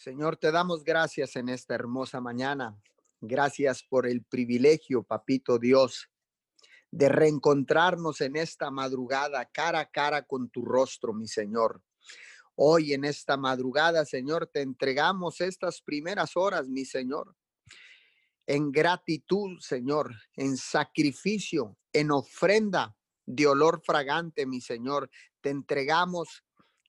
Señor, te damos gracias en esta hermosa mañana. Gracias por el privilegio, papito Dios, de reencontrarnos en esta madrugada cara a cara con tu rostro, mi Señor. Hoy en esta madrugada, Señor, te entregamos estas primeras horas, mi Señor, en gratitud, Señor, en sacrificio, en ofrenda de olor fragante, mi Señor. Te entregamos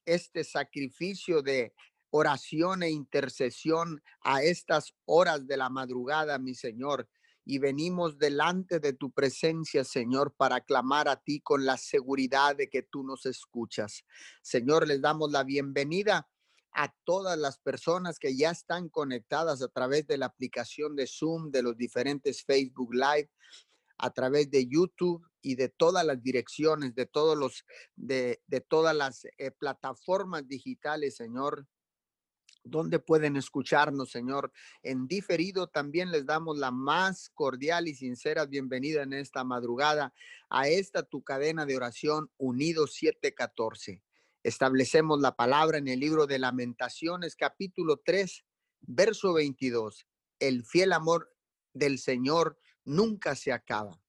este sacrificio de oración e intercesión a estas horas de la madrugada, mi Señor. Y venimos delante de tu presencia, Señor, para clamar a ti con la seguridad de que tú nos escuchas. Señor, les damos la bienvenida a todas las personas que ya están conectadas a través de la aplicación de Zoom, de los diferentes Facebook Live, a través de YouTube y de todas las direcciones, de todos los, de, de todas las eh, plataformas digitales, Señor donde pueden escucharnos, Señor. En diferido también les damos la más cordial y sincera bienvenida en esta madrugada a esta tu cadena de oración Unidos 714. Establecemos la palabra en el libro de Lamentaciones, capítulo 3, verso 22. El fiel amor del Señor nunca se acaba.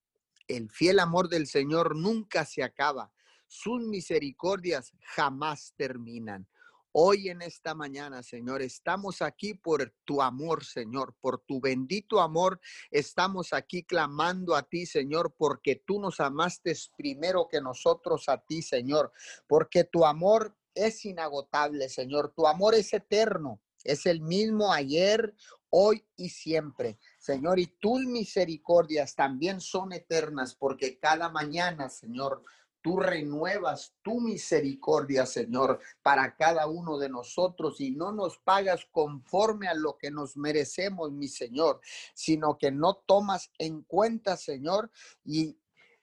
El fiel amor del Señor nunca se acaba. Sus misericordias jamás terminan. Hoy en esta mañana, Señor, estamos aquí por tu amor, Señor, por tu bendito amor. Estamos aquí clamando a ti, Señor, porque tú nos amaste primero que nosotros a ti, Señor, porque tu amor es inagotable, Señor. Tu amor es eterno, es el mismo ayer, hoy y siempre. Señor, y tus misericordias también son eternas, porque cada mañana, Señor, Tú renuevas tu misericordia, Señor, para cada uno de nosotros y no nos pagas conforme a lo que nos merecemos, mi Señor, sino que no tomas en cuenta, Señor, y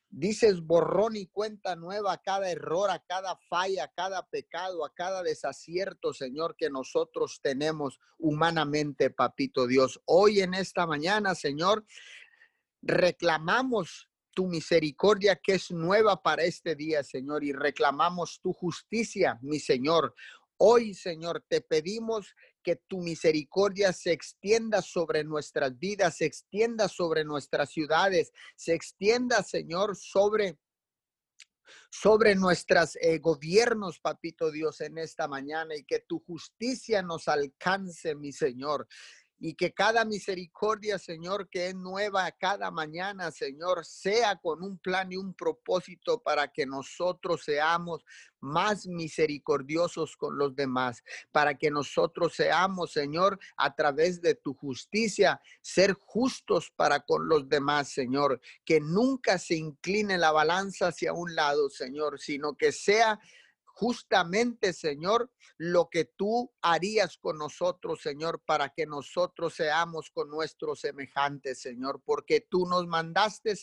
dices borrón y cuenta nueva a cada error, a cada falla, a cada pecado, a cada desacierto, Señor, que nosotros tenemos humanamente, papito Dios. Hoy en esta mañana, Señor, reclamamos tu misericordia que es nueva para este día, Señor, y reclamamos tu justicia, mi Señor. Hoy, Señor, te pedimos que tu misericordia se extienda sobre nuestras vidas, se extienda sobre nuestras ciudades, se extienda, Señor, sobre sobre nuestros eh, gobiernos, papito Dios, en esta mañana y que tu justicia nos alcance, mi Señor y que cada misericordia, Señor, que es nueva cada mañana, Señor, sea con un plan y un propósito para que nosotros seamos más misericordiosos con los demás, para que nosotros seamos, Señor, a través de tu justicia, ser justos para con los demás, Señor, que nunca se incline la balanza hacia un lado, Señor, sino que sea justamente, Señor, lo que tú harías con nosotros, Señor, para que nosotros seamos con nuestros semejantes, Señor, porque tú nos mandaste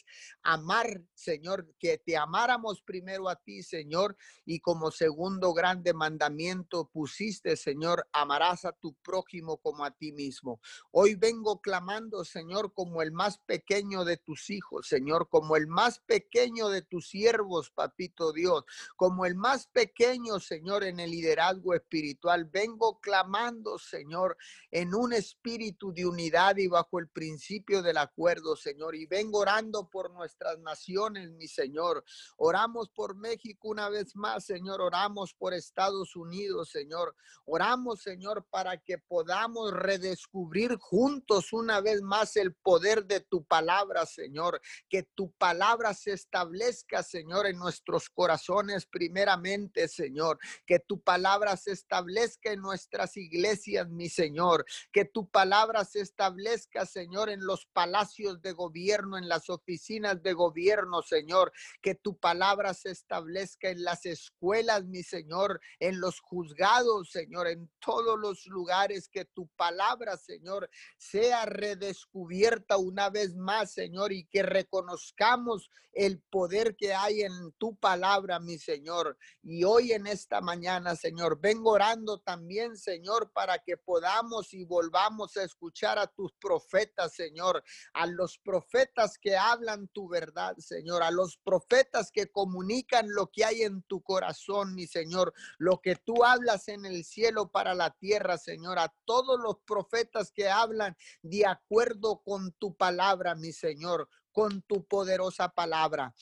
amar, Señor, que te amáramos primero a ti, Señor, y como segundo grande mandamiento pusiste, Señor, amarás a tu prójimo como a ti mismo. Hoy vengo clamando, Señor, como el más pequeño de tus hijos, Señor, como el más pequeño de tus siervos, papito Dios, como el más pequeño Señor, en el liderazgo espiritual. Vengo clamando, Señor, en un espíritu de unidad y bajo el principio del acuerdo, Señor. Y vengo orando por nuestras naciones, mi Señor. Oramos por México una vez más, Señor. Oramos por Estados Unidos, Señor. Oramos, Señor, para que podamos redescubrir juntos una vez más el poder de tu palabra, Señor. Que tu palabra se establezca, Señor, en nuestros corazones primeramente, Señor. Que tu palabra se establezca en nuestras iglesias, mi Señor. Que tu palabra se establezca, Señor, en los palacios de gobierno, en las oficinas de gobierno, Señor. Que tu palabra se establezca en las escuelas, mi Señor, en los juzgados, Señor, en todos los lugares. Que tu palabra, Señor, sea redescubierta una vez más, Señor, y que reconozcamos el poder que hay en tu palabra, mi Señor. Y hoy en esta mañana, Señor. Vengo orando también, Señor, para que podamos y volvamos a escuchar a tus profetas, Señor, a los profetas que hablan tu verdad, Señor, a los profetas que comunican lo que hay en tu corazón, mi Señor, lo que tú hablas en el cielo para la tierra, Señor, a todos los profetas que hablan de acuerdo con tu palabra, mi Señor, con tu poderosa palabra.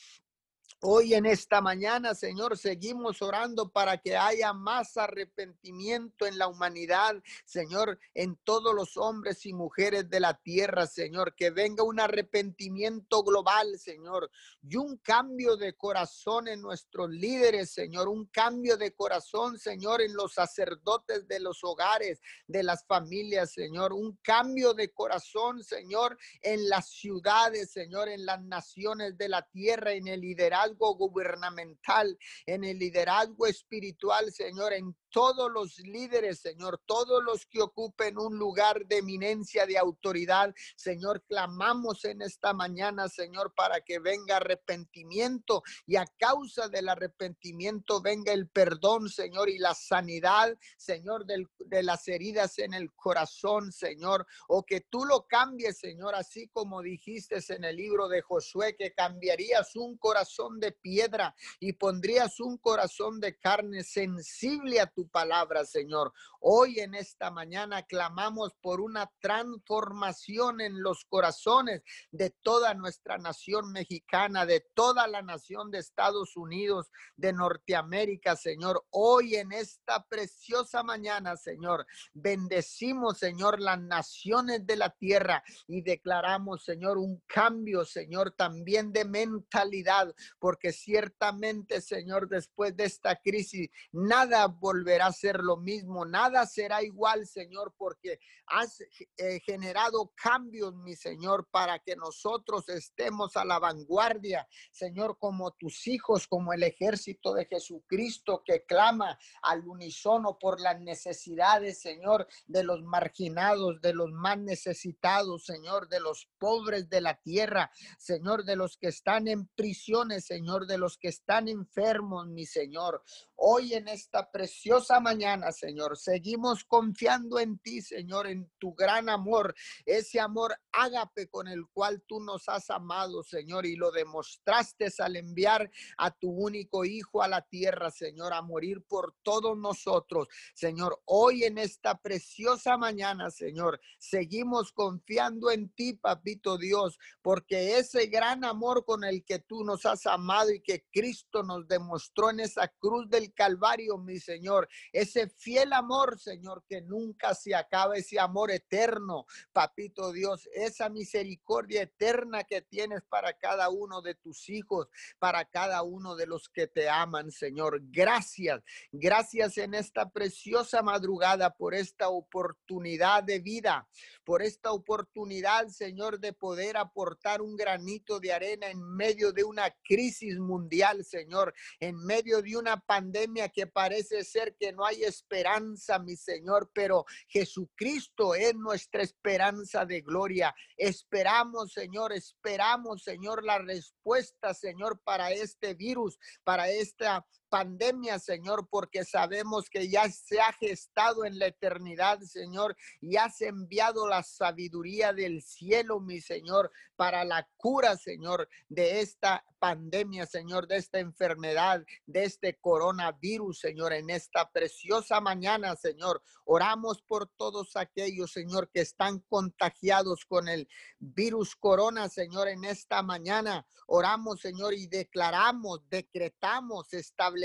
Hoy en esta mañana, Señor, seguimos orando para que haya más arrepentimiento en la humanidad, Señor, en todos los hombres y mujeres de la tierra, Señor, que venga un arrepentimiento global, Señor, y un cambio de corazón en nuestros líderes, Señor, un cambio de corazón, Señor, en los sacerdotes de los hogares, de las familias, Señor, un cambio de corazón, Señor, en las ciudades, Señor, en las naciones de la tierra, en el liderazgo gubernamental, en el liderazgo espiritual, Señor, en todos los líderes, Señor, todos los que ocupen un lugar de eminencia, de autoridad, Señor, clamamos en esta mañana, Señor, para que venga arrepentimiento y a causa del arrepentimiento venga el perdón, Señor, y la sanidad, Señor, de las heridas en el corazón, Señor, o que tú lo cambies, Señor, así como dijiste en el libro de Josué, que cambiarías un corazón de piedra y pondrías un corazón de carne sensible a tu palabra, Señor. Hoy en esta mañana clamamos por una transformación en los corazones de toda nuestra nación mexicana, de toda la nación de Estados Unidos, de Norteamérica, Señor. Hoy en esta preciosa mañana, Señor, bendecimos, Señor, las naciones de la tierra y declaramos, Señor, un cambio, Señor, también de mentalidad, porque ciertamente, Señor, después de esta crisis, nada volverá a ser lo mismo, nada será igual, Señor, porque has eh, generado cambios, mi Señor, para que nosotros estemos a la vanguardia, Señor, como tus hijos, como el ejército de Jesucristo que clama al unísono por las necesidades, Señor, de los marginados, de los más necesitados, Señor, de los pobres de la tierra, Señor, de los que están en prisiones, Señor, de los que están enfermos, mi Señor. Hoy en esta preciosa mañana, Señor, seguimos confiando en ti, Señor, en tu gran amor, ese amor ágape con el cual tú nos has amado, Señor, y lo demostraste al enviar a tu único Hijo a la tierra, Señor, a morir por todos nosotros. Señor, hoy en esta preciosa mañana, Señor, seguimos confiando en ti, Papito Dios, porque ese gran amor con el que tú nos has amado y que Cristo nos demostró en esa cruz del Calvario, mi Señor. Ese fiel amor, Señor, que nunca se acaba, ese amor eterno, papito Dios, esa misericordia eterna que tienes para cada uno de tus hijos, para cada uno de los que te aman, Señor. Gracias, gracias en esta preciosa madrugada por esta oportunidad de vida, por esta oportunidad, Señor, de poder aportar un granito de arena en medio de una crisis mundial, Señor, en medio de una pandemia que parece ser que no hay esperanza, mi Señor, pero Jesucristo es nuestra esperanza de gloria. Esperamos, Señor, esperamos, Señor, la respuesta, Señor, para este virus, para esta pandemia, Señor, porque sabemos que ya se ha gestado en la eternidad, Señor, y has enviado la sabiduría del cielo, mi Señor, para la cura, Señor, de esta pandemia, Señor, de esta enfermedad, de este coronavirus, Señor, en esta preciosa mañana, Señor. Oramos por todos aquellos, Señor, que están contagiados con el virus corona, Señor, en esta mañana. Oramos, Señor, y declaramos, decretamos, establecemos,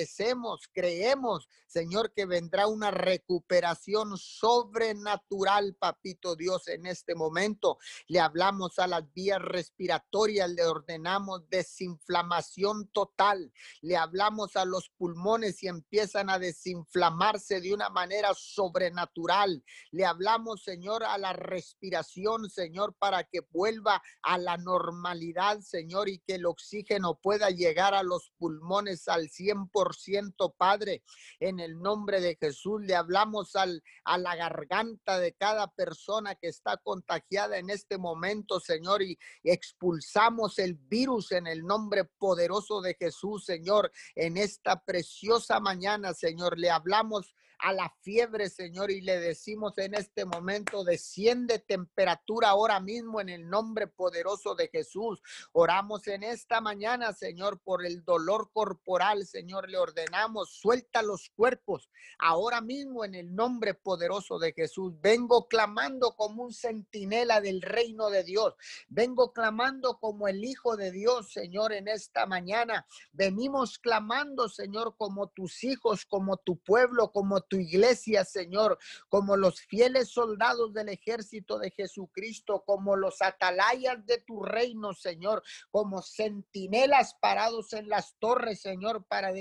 creemos, Señor, que vendrá una recuperación sobrenatural, papito Dios, en este momento. Le hablamos a las vías respiratorias, le ordenamos desinflamación total. Le hablamos a los pulmones y empiezan a desinflamarse de una manera sobrenatural. Le hablamos, Señor, a la respiración, Señor, para que vuelva a la normalidad, Señor, y que el oxígeno pueda llegar a los pulmones al 100%. 100%, Padre. En el nombre de Jesús le hablamos al, a la garganta de cada persona que está contagiada en este momento, Señor, y, expulsamos el virus en el nombre poderoso de Jesús, Señor, en esta preciosa mañana, Señor. Le hablamos a la fiebre, Señor, y le decimos en este momento, desciende temperatura ahora mismo en el nombre poderoso de Jesús. Oramos en esta mañana, Señor, por el dolor corporal, Señor, le ordenamos, suelta los cuerpos ahora mismo en el nombre poderoso de Jesús. Vengo clamando como un centinela del reino de Dios. Vengo clamando como el Hijo de Dios, Señor, en esta mañana. Venimos clamando, Señor, como tus hijos, como tu pueblo, como tu iglesia, Señor, como los fieles soldados del ejército de Jesucristo, como los atalayas de tu reino, Señor, como centinelas parados en las torres, Señor, para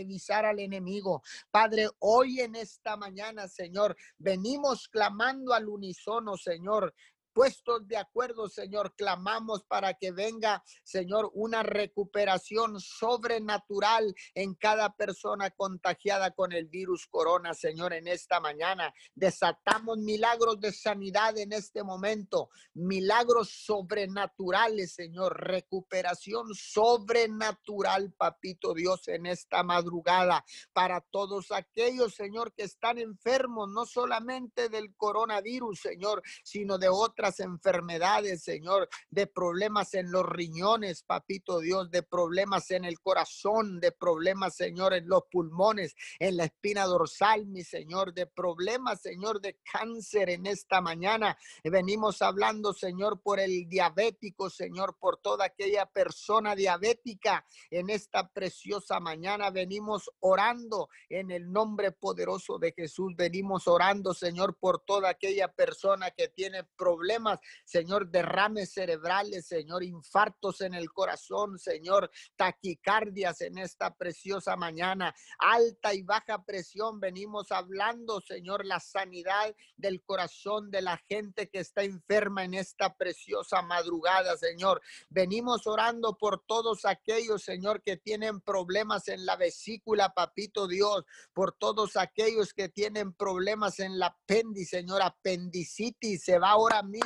al enemigo. Padre, hoy en esta mañana, Señor, venimos clamando al unísono, Señor, puestos de acuerdo, Señor, clamamos para que venga, Señor, una recuperación sobrenatural en cada persona contagiada con el virus corona, Señor, en esta mañana. Desatamos milagros de sanidad en este momento, milagros sobrenaturales, Señor, recuperación sobrenatural, papito Dios, en esta madrugada para todos aquellos, Señor, que están enfermos, no solamente del coronavirus, Señor, sino de otras enfermedades, Señor, de problemas en los riñones, papito Dios, de problemas en el corazón, de problemas, Señor, en los pulmones, en la espina dorsal, mi Señor, de problemas, Señor, de cáncer en esta mañana. Venimos hablando, Señor, por el diabético, Señor, por toda aquella persona diabética en esta preciosa mañana. Venimos orando en el nombre poderoso de Jesús. Venimos orando, Señor, por toda aquella persona que tiene problemas Señor, derrames cerebrales, Señor, infartos en el corazón, Señor, taquicardias en esta preciosa mañana, alta y baja presión. Venimos hablando, Señor, la sanidad del corazón de la gente que está enferma en esta preciosa madrugada, Señor. Venimos orando por todos aquellos, Señor, que tienen problemas en la vesícula, papito Dios, por todos aquellos que tienen problemas en la apéndice, Señor, apendicitis, se va ahora mismo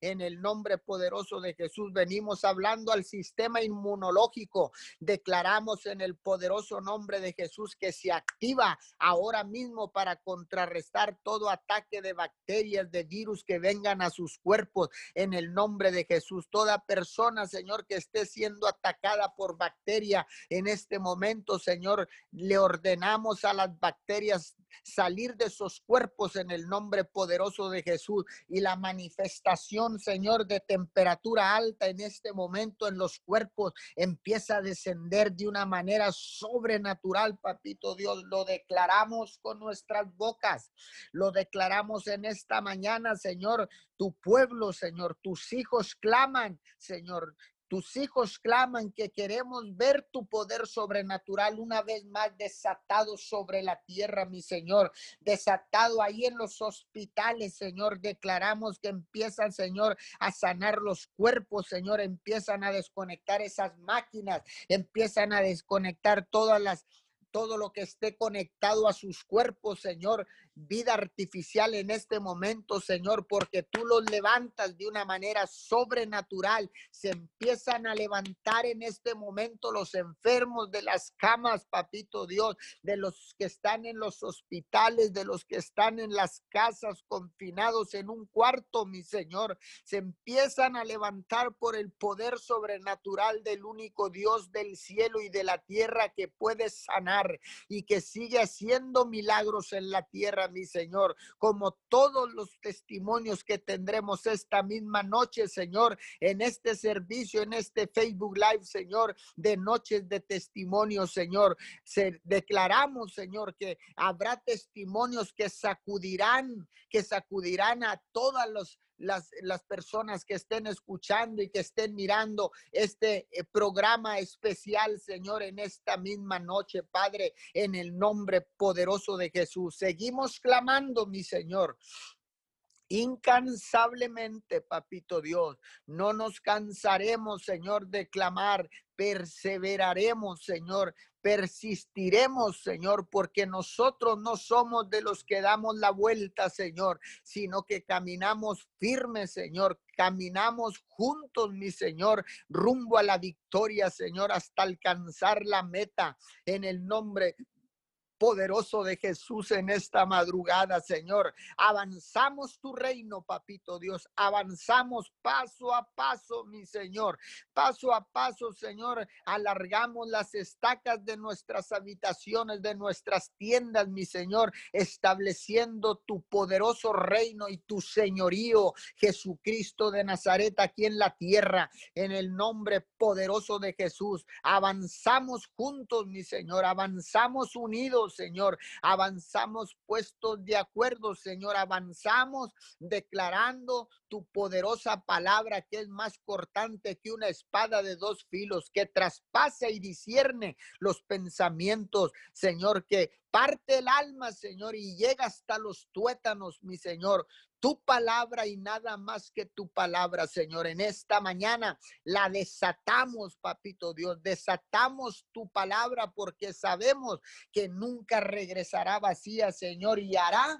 en el nombre poderoso de Jesús. Venimos hablando al sistema inmunológico. Declaramos en el poderoso nombre de Jesús que se activa ahora mismo para contrarrestar todo ataque de bacterias, de virus que vengan a sus cuerpos en el nombre de Jesús. Toda persona, Señor, que esté siendo atacada por bacteria en este momento, Señor, le ordenamos a las bacterias salir de esos cuerpos en el nombre poderoso de Jesús y la manifestación, Señor, de temperatura alta en este momento en los cuerpos empieza a descender de una manera sobrenatural, papito Dios. Lo declaramos con nuestras bocas, lo declaramos en esta mañana, Señor. Tu pueblo, Señor, tus hijos claman, Señor, tus hijos claman que queremos ver tu poder sobrenatural una vez más desatado sobre la tierra, mi Señor. Desatado ahí en los hospitales, Señor. Declaramos que empiezan, Señor, a sanar los cuerpos, Señor. Empiezan a desconectar esas máquinas, empiezan a desconectar todas las todo lo que esté conectado a sus cuerpos, Señor, vida artificial en este momento, Señor, porque tú los levantas de una manera sobrenatural. Se empiezan a levantar en este momento los enfermos de las camas, papito Dios, de los que están en los hospitales, de los que están en las casas confinados en un cuarto, mi Señor. Se empiezan a levantar por el poder sobrenatural del único Dios del cielo y de la tierra que puede sanar y que sigue haciendo milagros en la tierra mi Señor, como todos los testimonios que tendremos esta misma noche, Señor, en este servicio, en este Facebook Live, Señor, de noches de testimonio, Señor. Se, declaramos, Señor, que habrá testimonios que sacudirán, que sacudirán a todas los las, las personas que estén escuchando y que estén mirando este eh, programa especial, Señor, en esta misma noche, Padre, en el nombre poderoso de Jesús. Seguimos clamando, mi Señor incansablemente, papito Dios. No nos cansaremos, Señor, de clamar, perseveraremos, Señor, persistiremos, Señor, porque nosotros no somos de los que damos la vuelta, Señor, sino que caminamos firmes, Señor, caminamos juntos, mi Señor, rumbo a la victoria, Señor, hasta alcanzar la meta en el nombre poderoso de Jesús en esta madrugada, Señor. Avanzamos tu reino, papito Dios. Avanzamos paso a paso, mi Señor. Paso a paso, Señor. Alargamos las estacas de nuestras habitaciones, de nuestras tiendas, mi Señor, estableciendo tu poderoso reino y tu señorío, Jesucristo de Nazaret, aquí en la tierra, en el nombre poderoso de Jesús. Avanzamos juntos, mi Señor. Avanzamos unidos Señor. Avanzamos puestos de acuerdo, Señor. Avanzamos declarando tu poderosa palabra que es más cortante que una espada de dos filos, que traspasa y discierne los pensamientos, Señor, que parte el alma, Señor, y llega hasta los tuétanos, mi Señor tu palabra y nada más que tu palabra, Señor. En esta mañana la desatamos, papito Dios. Desatamos tu palabra porque sabemos que nunca regresará vacía, Señor, y hará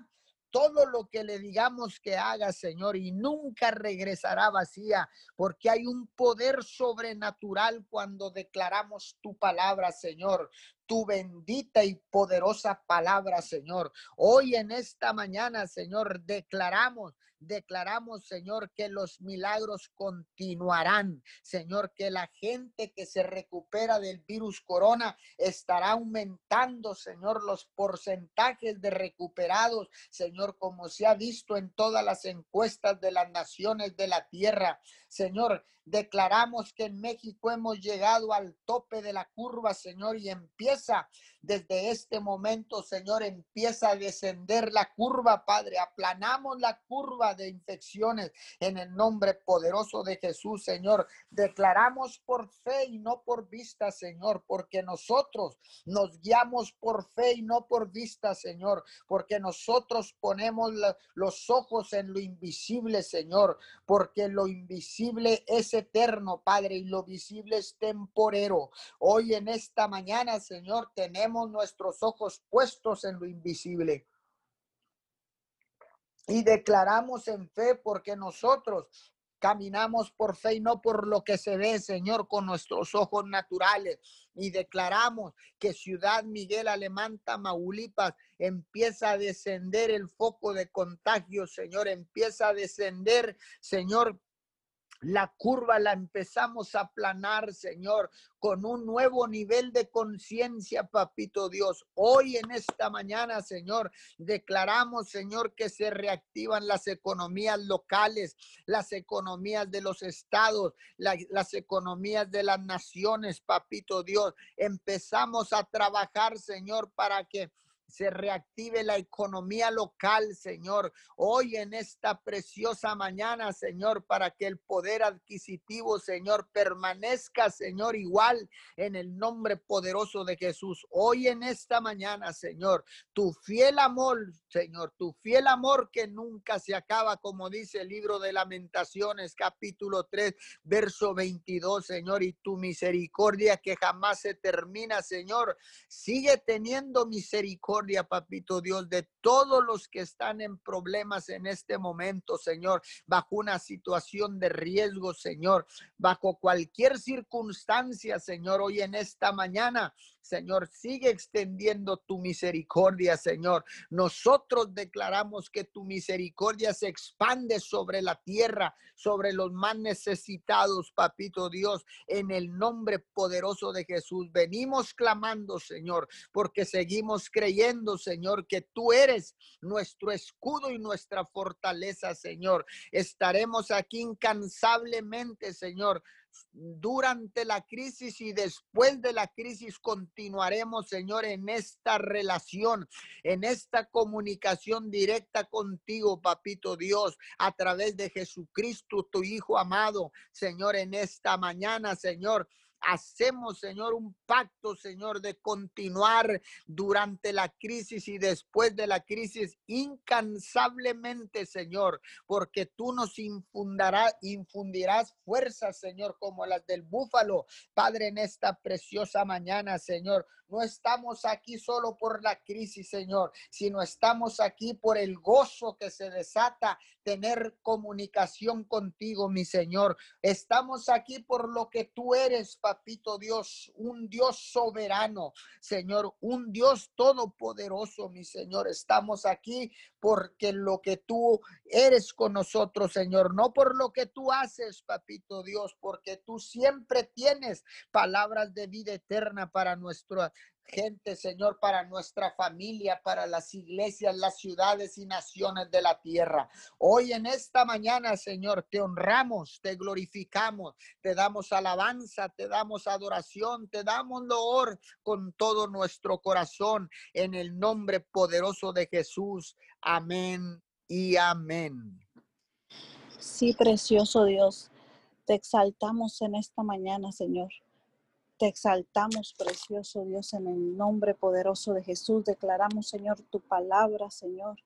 todo lo que le digamos que haga, Señor, y nunca regresará vacía, porque hay un poder sobrenatural cuando declaramos tu palabra, Señor tu bendita y poderosa palabra, Señor. Hoy en esta mañana, Señor, declaramos declaramos, Señor, que los milagros continuarán. Señor, que la gente que se recupera del virus corona estará aumentando, Señor, los porcentajes de recuperados, Señor, como se ha visto en todas las encuestas de las naciones de la tierra. Señor, declaramos que en México hemos llegado al tope de la curva, Señor, y empieza desde este momento, Señor, empieza a descender la curva, Padre. Aplanamos la curva de infecciones en el nombre poderoso de Jesús, Señor. Declaramos por fe y no por vista, Señor, porque nosotros nos guiamos por fe y no por vista, Señor, porque nosotros ponemos los ojos en lo invisible, Señor, porque lo invisible es eterno, Padre, y lo visible es temporero. Hoy en esta mañana, Señor, tenemos nuestros ojos puestos en lo invisible. Y declaramos en fe porque nosotros caminamos por fe y no por lo que se ve, Señor, con nuestros ojos naturales. Y declaramos que Ciudad Miguel Alemán, Tamaulipas, empieza a descender el foco de contagio, Señor, empieza a descender, Señor, la curva la empezamos a aplanar, Señor, con un nuevo nivel de conciencia, papito Dios. Hoy en esta mañana, Señor, declaramos, Señor, que se reactivan las economías locales, las economías de los estados, las economías de las naciones, papito Dios. Empezamos a trabajar, Señor, para que se reactive la economía local, Señor. Hoy en esta preciosa mañana, Señor, para que el poder adquisitivo, Señor, permanezca, Señor, igual en el nombre poderoso de Jesús. Hoy en esta mañana, Señor, tu fiel amor, Señor, tu fiel amor que nunca se acaba, como dice el libro de lamentaciones, capítulo 3, verso 22, Señor, y tu misericordia que jamás se termina, Señor. Sigue teniendo misericordia papito Dios, de todos los que están en problemas en este momento, Señor, bajo una situación de riesgo, Señor, bajo cualquier circunstancia, Señor, hoy en esta mañana, Señor, sigue extendiendo tu misericordia, Señor. Nosotros declaramos que tu misericordia se expande sobre la tierra, sobre los más necesitados, papito Dios, en el nombre poderoso de Jesús. Venimos clamando, Señor, porque seguimos creyendo, Señor, que tú eres nuestro escudo y nuestra fortaleza, Señor. Estaremos aquí incansablemente, Señor, durante la crisis y después de la crisis continuaremos, Señor, en esta relación, en esta comunicación directa contigo, Papito Dios, a través de Jesucristo, tu Hijo amado, Señor, en esta mañana, Señor. Hacemos, Señor, un pacto, Señor, de continuar durante la crisis y después de la crisis incansablemente, Señor, porque tú nos infundarás, infundirás fuerzas, Señor, como las del búfalo, Padre, en esta preciosa mañana, Señor. No estamos aquí solo por la crisis, Señor, sino estamos aquí por el gozo que se desata tener comunicación contigo, mi Señor. Estamos aquí por lo que tú eres, papito Dios, un Dios soberano, Señor, un Dios todopoderoso, mi Señor. Estamos aquí porque lo que tú eres con nosotros, Señor, no por lo que tú haces, papito Dios, porque tú siempre tienes palabras de vida eterna para nuestra gente, Señor, para nuestra familia, para las iglesias, las ciudades y naciones de la tierra. Hoy en esta mañana, Señor, te honramos, te glorificamos, te damos alabanza, te damos adoración, te damos loor con todo nuestro corazón en el nombre poderoso de Jesús. Amén y amén. Sí, precioso Dios, te exaltamos en esta mañana, Señor. Te exaltamos, precioso Dios, en el nombre poderoso de Jesús. Declaramos, Señor, tu palabra, Señor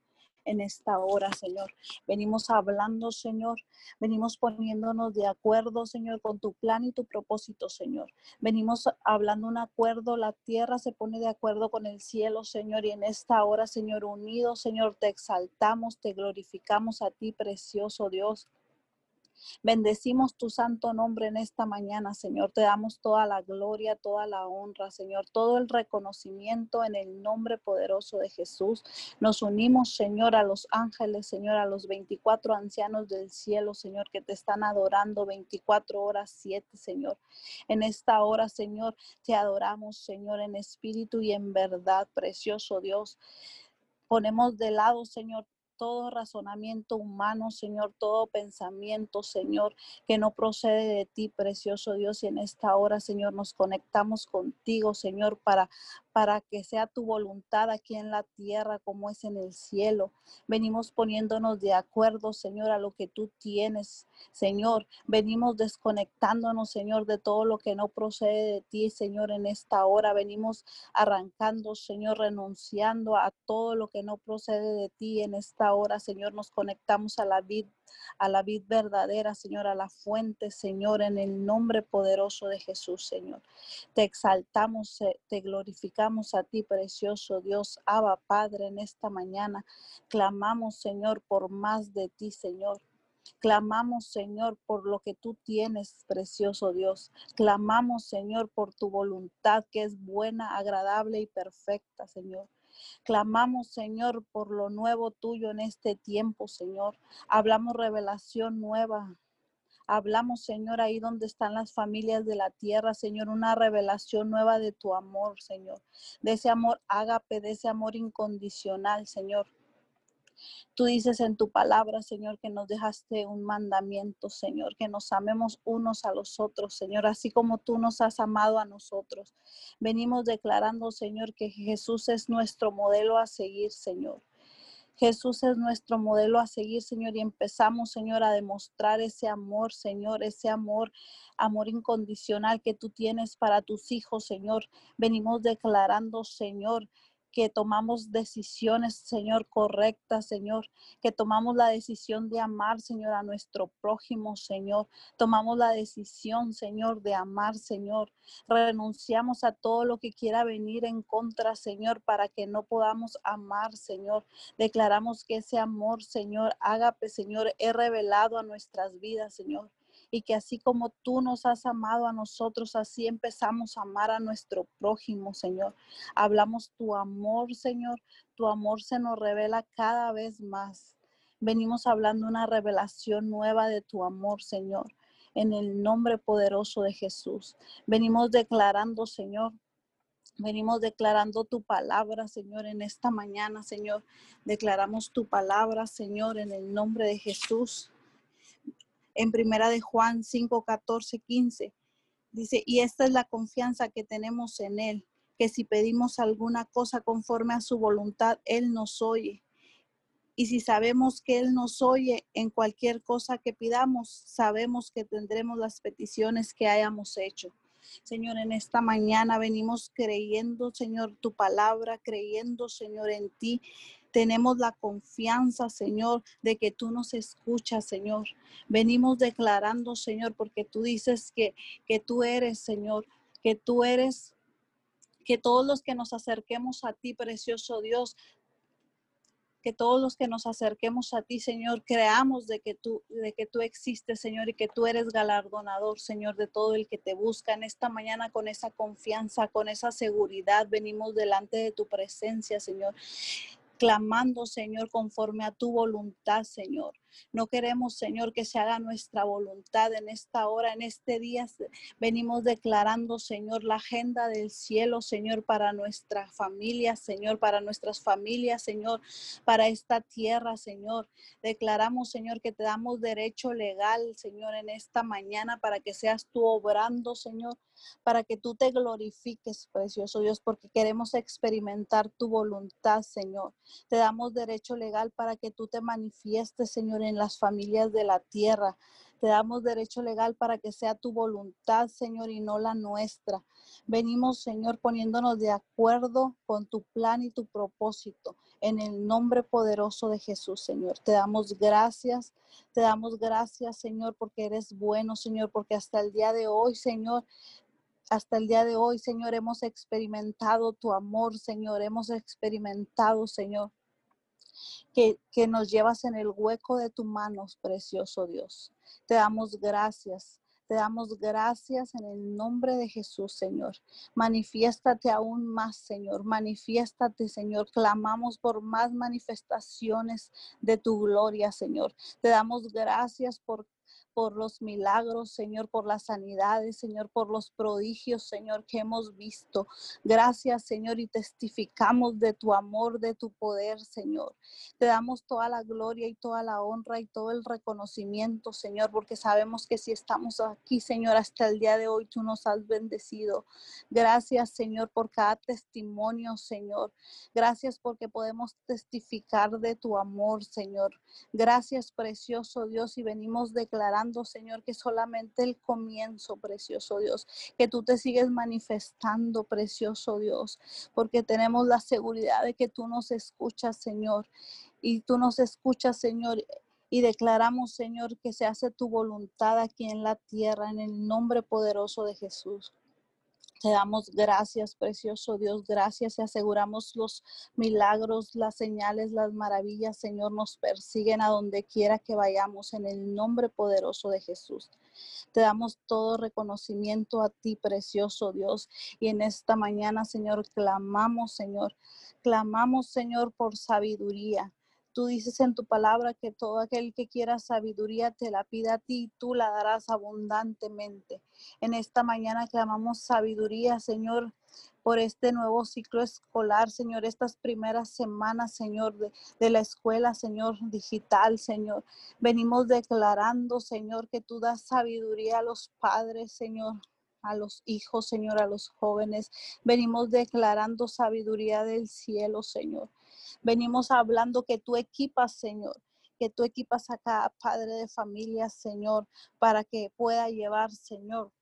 en esta hora, Señor. Venimos hablando, Señor. Venimos poniéndonos de acuerdo, Señor, con tu plan y tu propósito, Señor. Venimos hablando un acuerdo. La tierra se pone de acuerdo con el cielo, Señor. Y en esta hora, Señor, unidos, Señor, te exaltamos, te glorificamos a ti, precioso Dios. Bendecimos tu santo nombre en esta mañana, Señor. Te damos toda la gloria, toda la honra, Señor, todo el reconocimiento en el nombre poderoso de Jesús. Nos unimos, Señor, a los ángeles, Señor, a los 24 ancianos del cielo, Señor, que te están adorando 24 horas 7, Señor. En esta hora, Señor, te adoramos, Señor, en espíritu y en verdad, precioso Dios. Ponemos de lado, Señor, todo razonamiento humano, Señor, todo pensamiento, Señor, que no procede de ti, precioso Dios. Y en esta hora, Señor, nos conectamos contigo, Señor, para, para que sea tu voluntad aquí en la tierra como es en el cielo. Venimos poniéndonos de acuerdo, Señor, a lo que tú tienes, Señor. Venimos desconectándonos, Señor, de todo lo que no procede de ti, Señor, en esta hora. Venimos arrancando, Señor, renunciando a todo lo que no procede de ti en esta hora, Señor. Nos conectamos a la vida a la vid verdadera, Señor, a la fuente, Señor, en el nombre poderoso de Jesús, Señor. Te exaltamos, eh, te glorificamos a ti, precioso Dios, Abba Padre, en esta mañana. Clamamos, Señor, por más de ti, Señor. Clamamos, Señor, por lo que tú tienes, precioso Dios. Clamamos, Señor, por tu voluntad que es buena, agradable y perfecta, Señor. Clamamos, Señor, por lo nuevo tuyo en este tiempo, Señor. Hablamos revelación nueva. Hablamos, Señor, ahí donde están las familias de la tierra, Señor, una revelación nueva de tu amor, Señor. De ese amor ágape, de ese amor incondicional, Señor. Tú dices en tu palabra, Señor, que nos dejaste un mandamiento, Señor, que nos amemos unos a los otros, Señor, así como tú nos has amado a nosotros. Venimos declarando, Señor, que Jesús es nuestro modelo a seguir, Señor. Jesús es nuestro modelo a seguir, Señor, y empezamos, Señor, a demostrar ese amor, Señor, ese amor, amor incondicional que tú tienes para tus hijos, Señor. Venimos declarando, Señor, que tomamos decisiones, Señor, correctas, Señor, que tomamos la decisión de amar, Señor, a nuestro prójimo, Señor. Tomamos la decisión, Señor, de amar, Señor. Renunciamos a todo lo que quiera venir en contra, Señor, para que no podamos amar, Señor. Declaramos que ese amor, Señor, ágape, Señor, he revelado a nuestras vidas, Señor y que así como tú nos has amado a nosotros, así empezamos a amar a nuestro prójimo, Señor. Hablamos tu amor, Señor. Tu amor se nos revela cada vez más. Venimos hablando una revelación nueva de tu amor, Señor, en el nombre poderoso de Jesús. Venimos declarando, Señor, Venimos declarando tu palabra, Señor, en esta mañana, Señor. Declaramos tu palabra, Señor, en el nombre de Jesús en primera de Juan 5, 14, 15. Dice, y esta es la confianza que tenemos en Él, que si pedimos alguna cosa conforme a su voluntad, Él nos oye. Y si sabemos que Él nos oye en cualquier cosa que pidamos, sabemos que tendremos las peticiones que hayamos hecho. Señor, en esta mañana venimos creyendo, Señor, tu palabra, creyendo, Señor, en ti. Tenemos la confianza, Señor, de que tú nos escuchas, Señor. Venimos declarando, Señor, porque tú dices que, que tú eres, Señor, que tú eres que todos los que nos acerquemos a ti, precioso Dios, que todos los que nos acerquemos a ti, Señor, creamos de que tú de que tú existes, Señor, y que tú eres galardonador, Señor, de todo el que te busca. En esta mañana con esa confianza, con esa seguridad, venimos delante de tu presencia, Señor clamando, Señor, conforme a tu voluntad, Señor. No queremos, Señor, que se haga nuestra voluntad en esta hora, en este día. Venimos declarando, Señor, la agenda del cielo, Señor, para nuestra familia, Señor, para nuestras familias, Señor, para esta tierra, Señor. Declaramos, Señor, que te damos derecho legal, Señor, en esta mañana para que seas tú obrando, Señor para que tú te glorifiques, precioso Dios, porque queremos experimentar tu voluntad, Señor. Te damos derecho legal para que tú te manifiestes, Señor, en las familias de la tierra. Te damos derecho legal para que sea tu voluntad, Señor, y no la nuestra. Venimos, Señor, poniéndonos de acuerdo con tu plan y tu propósito. En el nombre poderoso de Jesús, Señor. Te damos gracias. Te damos gracias, Señor, porque eres bueno, Señor, porque hasta el día de hoy, Señor, hasta el día de hoy, Señor, hemos experimentado tu amor, Señor, hemos experimentado, Señor, que, que nos llevas en el hueco de tus manos, precioso Dios. Te damos gracias. Te damos gracias en el nombre de Jesús, Señor. Manifiéstate aún más, Señor. Manifiéstate, Señor. Clamamos por más manifestaciones de tu gloria, Señor. Te damos gracias por por los milagros, Señor, por las sanidades, Señor, por los prodigios, Señor, que hemos visto. Gracias, Señor, y testificamos de tu amor, de tu poder, Señor. Te damos toda la gloria y toda la honra y todo el reconocimiento, Señor, porque sabemos que si estamos aquí, Señor, hasta el día de hoy, tú nos has bendecido. Gracias, Señor, por cada testimonio, Señor. Gracias porque podemos testificar de tu amor, Señor. Gracias, precioso Dios, y venimos declarando Señor, que solamente el comienzo, precioso Dios, que tú te sigues manifestando, precioso Dios, porque tenemos la seguridad de que tú nos escuchas, Señor, y tú nos escuchas, Señor, y declaramos, Señor, que se hace tu voluntad aquí en la tierra, en el nombre poderoso de Jesús. Te damos gracias, precioso Dios, gracias y aseguramos los milagros, las señales, las maravillas, Señor, nos persiguen a donde quiera que vayamos en el nombre poderoso de Jesús. Te damos todo reconocimiento a ti, precioso Dios. Y en esta mañana, Señor, clamamos, Señor, clamamos, Señor, por sabiduría. Tú dices en tu palabra que todo aquel que quiera sabiduría te la pida a ti, tú la darás abundantemente. En esta mañana clamamos sabiduría, Señor, por este nuevo ciclo escolar, Señor, estas primeras semanas, Señor, de, de, la escuela, Señor, digital, Señor. Venimos declarando, Señor, que tú das sabiduría a los padres, Señor, a los hijos, Señor, a los jóvenes. Venimos declarando sabiduría del cielo, Señor. Venimos hablando que tú equipas, Señor, que tú equipas a cada padre de familia, Señor, para que pueda llevar, Señor,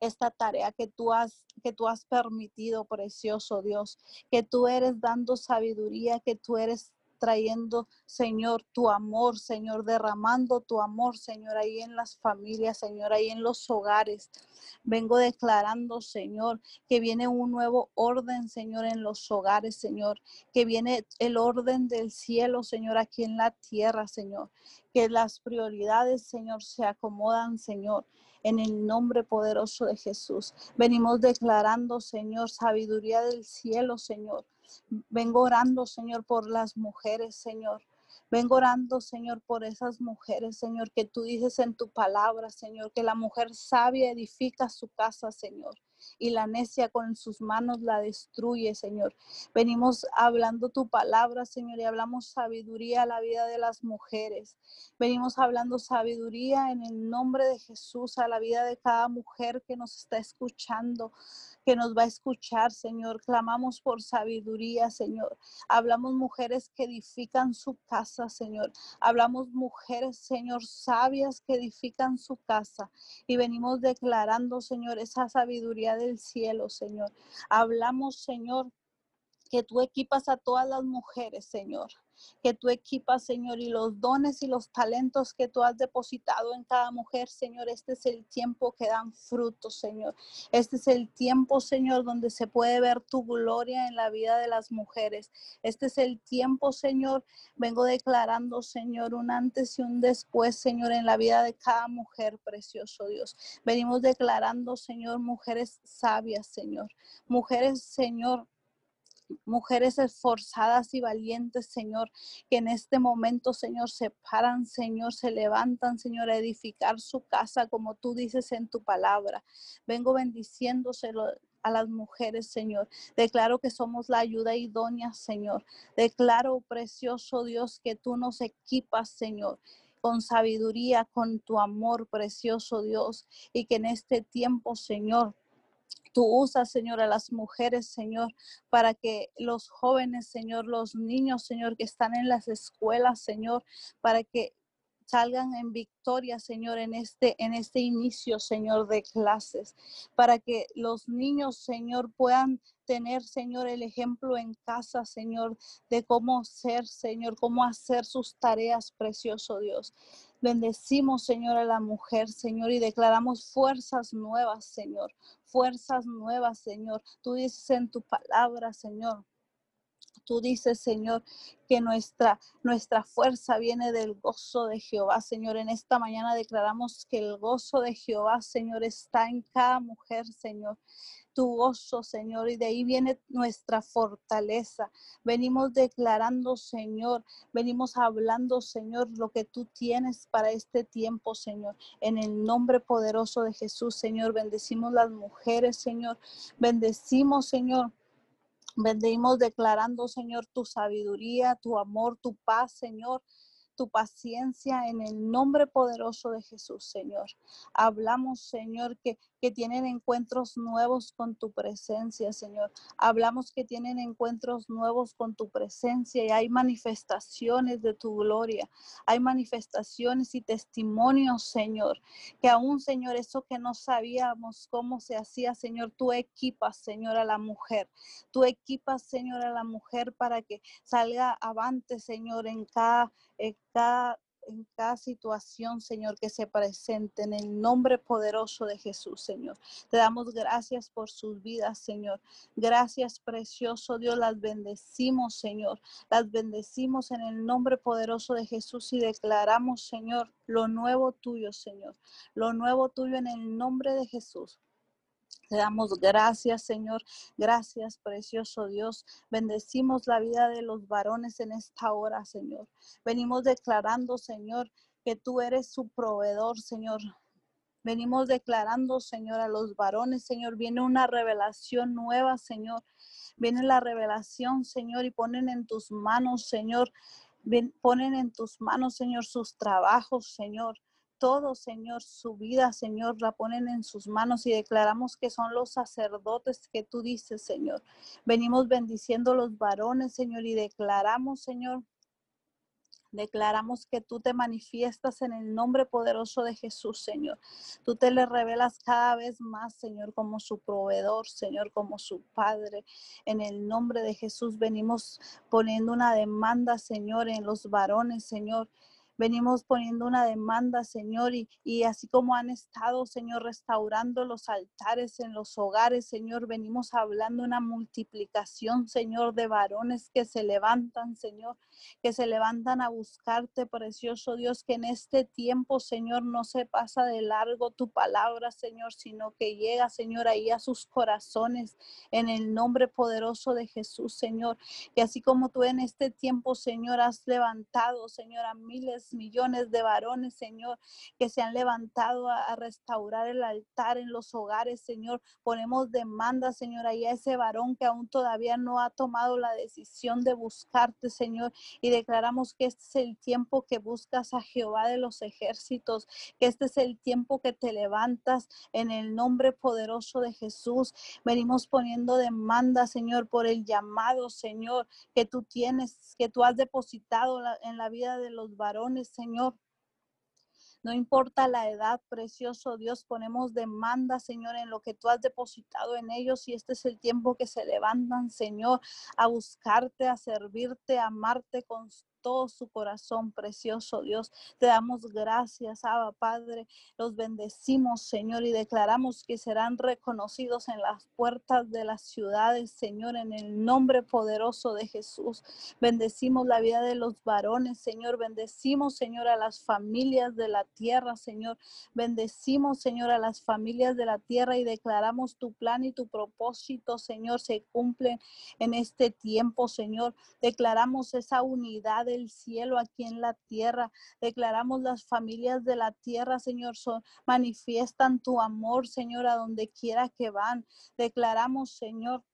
esta tarea que tú has que tú has permitido, precioso Dios, que tú eres dando sabiduría, que tú eres trayendo, Señor, tu amor, Señor, derramando tu amor, Señor, ahí en las familias, Señor, ahí en los hogares. Vengo declarando, Señor, que viene un nuevo orden, Señor, en los hogares, Señor, que viene el orden del cielo, Señor, aquí en la tierra, Señor, que las prioridades, Señor, se acomodan, Señor en el nombre poderoso de Jesús. Venimos declarando, Señor, sabiduría del cielo, Señor. Vengo orando, Señor, por las mujeres, Señor. Vengo orando, Señor, por esas mujeres, Señor, que tú dices en tu palabra, Señor, que la mujer sabia edifica su casa, Señor. Y la necia con sus manos la destruye, Señor. Venimos hablando tu palabra, Señor, y hablamos sabiduría a la vida de las mujeres. Venimos hablando sabiduría en el nombre de Jesús a la vida de cada mujer que nos está escuchando, que nos va a escuchar, Señor. Clamamos por sabiduría, Señor. Hablamos mujeres que edifican su casa, Señor. Hablamos mujeres, Señor, sabias que edifican su casa. Y venimos declarando, Señor, esa sabiduría del cielo, Señor. Hablamos, Señor, que tú equipas a todas las mujeres, Señor que tú equipas, Señor, y los dones y los talentos que tú has depositado en cada mujer, Señor. Este es el tiempo que dan frutos, Señor. Este es el tiempo, Señor, donde se puede ver tu gloria en la vida de las mujeres. Este es el tiempo, Señor. Vengo declarando, Señor, un antes y un después, Señor, en la vida de cada mujer, precioso Dios. Venimos declarando, Señor, mujeres sabias, Señor. Mujeres, Señor, mujeres esforzadas y valientes, Señor, que en este momento, Señor, se paran, Señor, se levantan, Señor, a edificar su casa como tú dices en tu palabra. Vengo bendiciéndoselo a las mujeres, Señor. Declaro que somos la ayuda idónea, Señor. Declaro, precioso Dios, que tú nos equipas, Señor con sabiduría, con tu amor, precioso Dios, y que en este tiempo, Señor, Tú usas, Señor, a las mujeres, Señor, para que los jóvenes, Señor, los niños, Señor, que están en las escuelas, Señor, para que salgan en victoria, Señor, en este, en este inicio, Señor, de clases, para que los niños, Señor, puedan tener, Señor, el ejemplo en casa, Señor, de cómo ser, Señor, cómo hacer sus tareas, precioso Dios. Bendecimos, Señor, a la mujer, Señor, y declaramos fuerzas nuevas, Señor, fuerzas nuevas, Señor. Tú dices en tu palabra, Señor. Tú dices, Señor, que nuestra, nuestra fuerza viene del gozo de Jehová, Señor. En esta mañana declaramos que el gozo de Jehová, Señor, está en cada mujer, Señor tu gozo, Señor, y de ahí viene nuestra fortaleza. Venimos declarando, Señor, venimos hablando, Señor, lo que tú tienes para este tiempo, Señor. En el nombre poderoso de Jesús, Señor, bendecimos las mujeres, Señor. Bendecimos, Señor. Bendecimos declarando, Señor, tu sabiduría, tu amor, tu paz, Señor tu paciencia en el nombre poderoso de Jesús, Señor. Hablamos, Señor, que, que tienen encuentros nuevos con tu presencia, Señor. Hablamos que tienen encuentros nuevos con tu presencia y hay manifestaciones de tu gloria. Hay manifestaciones y testimonios, Señor, que aún, Señor, eso que no sabíamos cómo se hacía, Señor, tú equipas, Señor, a la mujer. Tú equipas, Señor, a la mujer para que salga avante, Señor, en cada en cada, en cada situación, Señor, que se presente en el nombre poderoso de Jesús, Señor. Te damos gracias por sus vidas, Señor. Gracias, precioso Dios. Las bendecimos, Señor. Las bendecimos en el nombre poderoso de Jesús y declaramos, Señor, lo nuevo tuyo, Señor. Lo nuevo tuyo en el nombre de Jesús. Te damos gracias, Señor. Gracias, precioso Dios. Bendecimos la vida de los varones en esta hora, Señor. Venimos declarando, Señor, que tú eres su proveedor, Señor. Venimos declarando, Señor, a los varones, Señor, viene una revelación nueva, Señor. Viene la revelación, Señor, y ponen en tus manos, Señor. ponen en tus manos, Señor, sus trabajos, Señor todo, Señor, su vida, Señor, la ponen en sus manos y declaramos que son los sacerdotes que tú dices, Señor. Venimos bendiciendo los varones, Señor, y declaramos, Señor, Declaramos que tú te manifiestas en el nombre poderoso de Jesús, Señor. Tú te le revelas cada vez más, Señor, como su proveedor, Señor, como su Padre. En el nombre de Jesús venimos poniendo una demanda, Señor, en los varones, Señor Venimos poniendo una demanda, Señor, y, y así como han estado, Señor, restaurando los altares en los hogares, Señor, venimos hablando una multiplicación, Señor, de varones que se levantan, Señor, que se levantan a buscarte, precioso Dios, que en este tiempo, Señor, no se pasa de largo tu palabra, Señor, sino que llega, Señor, ahí a sus corazones en el nombre poderoso de Jesús, Señor, que así como tú en este tiempo, Señor, has levantado, Señor, a miles millones de varones, Señor, que se han levantado a, a restaurar el altar en los hogares, Señor. Ponemos demanda, Señor, ahí a ese varón que aún todavía no ha tomado la decisión de buscarte, Señor, y declaramos que este es el tiempo que buscas a Jehová de los ejércitos, que este es el tiempo que te levantas en el nombre poderoso de Jesús. Venimos poniendo demanda, Señor, por el llamado, Señor, que tú tienes, que tú has depositado en la vida de los varones, Señor. No importa la edad, precioso Dios, ponemos demanda, Señor, en lo que tú has depositado en ellos y este es el tiempo que se levantan, Señor, a buscarte, a servirte, a amarte con todo su corazón, precioso Dios. Te damos gracias, Abba Padre. Los bendecimos, Señor, y declaramos que serán reconocidos en las puertas de las ciudades, Señor, en el nombre poderoso de Jesús. Bendecimos la vida de los varones, Señor. Bendecimos, Señor, a las familias de la tierra, Señor. Bendecimos, Señor, a las familias de la tierra y declaramos tu plan y tu propósito, Señor, se cumplen en este tiempo, Señor. Declaramos esa unidad cielo aquí en la tierra. Declaramos las familias de la tierra, Señor, son, manifiestan tu amor, Señor, a donde quiera que van. Declaramos, Señor,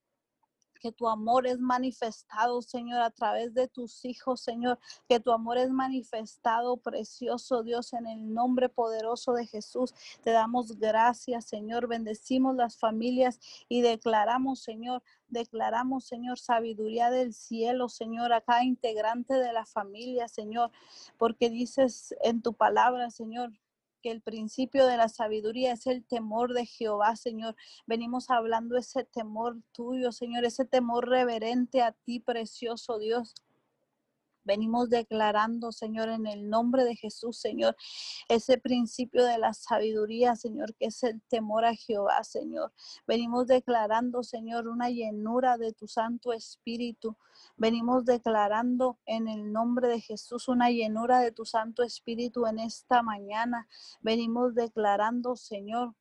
que tu amor es manifestado, Señor, a través de tus hijos, Señor, que tu amor es manifestado, precioso Dios, en el nombre poderoso de Jesús. Te damos gracias, Señor, bendecimos las familias y declaramos, Señor, declaramos, Señor, sabiduría del cielo, Señor, a cada integrante de la familia, Señor, porque dices en tu palabra, Señor, que el principio de la sabiduría es el temor de Jehová, Señor. Venimos hablando ese temor tuyo, Señor, ese temor reverente a ti, precioso Dios. Venimos declarando, Señor, en el nombre de Jesús, Señor, ese principio de la sabiduría, Señor, que es el temor a Jehová, Señor. Venimos declarando, Señor, una llenura de tu Santo Espíritu. Venimos declarando en el nombre de Jesús una llenura de tu Santo Espíritu en esta mañana. Venimos declarando, Señor,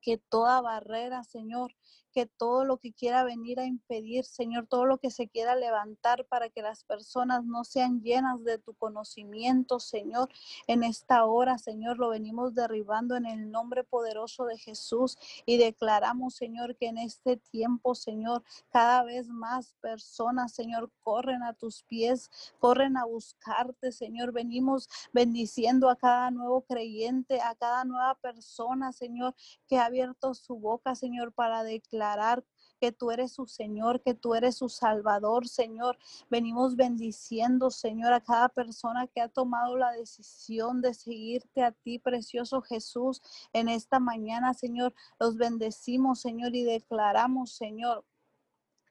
que toda barrera, Señor, que todo lo que quiera venir a impedir, Señor, todo lo que se quiera levantar para que las personas no sean llenas de tu conocimiento, Señor, en esta hora, Señor, lo venimos derribando en el nombre poderoso de Jesús y declaramos, Señor, que en este tiempo, Señor, cada vez más personas, Señor, corren a tus pies, corren a buscarte, Señor. Venimos bendiciendo a cada nuevo creyente, a cada nueva persona, Señor, que ha abierto su boca, Señor, para declarar que tú eres su Señor, que tú eres su Salvador, Señor. Venimos bendiciendo, Señor, a cada persona que ha tomado la decisión de seguirte a ti, precioso Jesús, en esta mañana, Señor. Los bendecimos, Señor, y declaramos, Señor,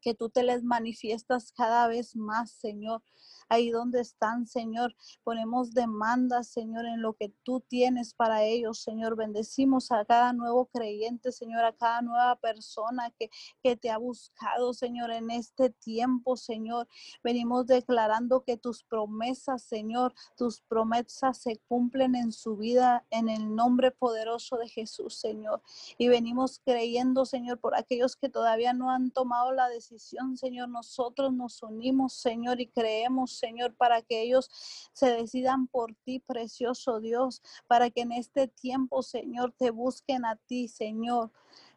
que tú te les manifiestas cada vez más, Señor ahí donde están, Señor. Ponemos demandas, Señor, en lo que tú tienes para ellos, Señor. Bendecimos a cada nuevo creyente, Señor, a cada nueva persona que, que te ha buscado, Señor, en este tiempo, Señor. Venimos declarando que tus promesas, Señor, tus promesas se cumplen en su vida en el nombre poderoso de Jesús, Señor. Y venimos creyendo, Señor, por aquellos que todavía no han tomado la decisión, Señor. Nosotros nos unimos, Señor, y creemos, Señor, para que ellos se decidan por ti, precioso Dios, para que en este tiempo, Señor, te busquen a ti, Señor.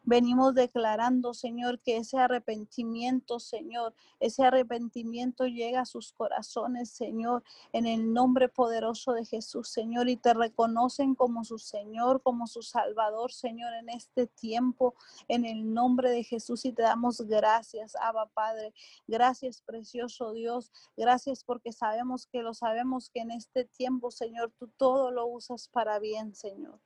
Venimos declarando, Señor, que ese arrepentimiento, Señor, ese arrepentimiento llega a sus corazones, Señor, en el nombre poderoso de Jesús, Señor, y te reconocen como su Señor, como su Salvador, Señor, en este tiempo, en el nombre de Jesús, y te damos gracias, Abba Padre. Gracias, precioso Dios. Gracias porque sabemos que lo sabemos que en este tiempo, Señor, tú todo lo usas para bien, Señor.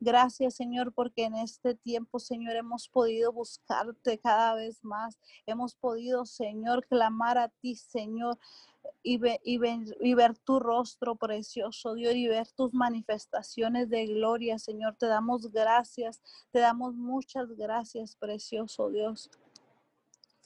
Gracias, Señor, porque en este tiempo, Señor, hemos podido buscarte cada vez más. Hemos podido, Señor, clamar a ti, Señor. Y, y, y, ver tu rostro precioso, Dios, y ver tus manifestaciones de gloria, Señor. Te damos gracias, te damos muchas gracias, precioso Dios.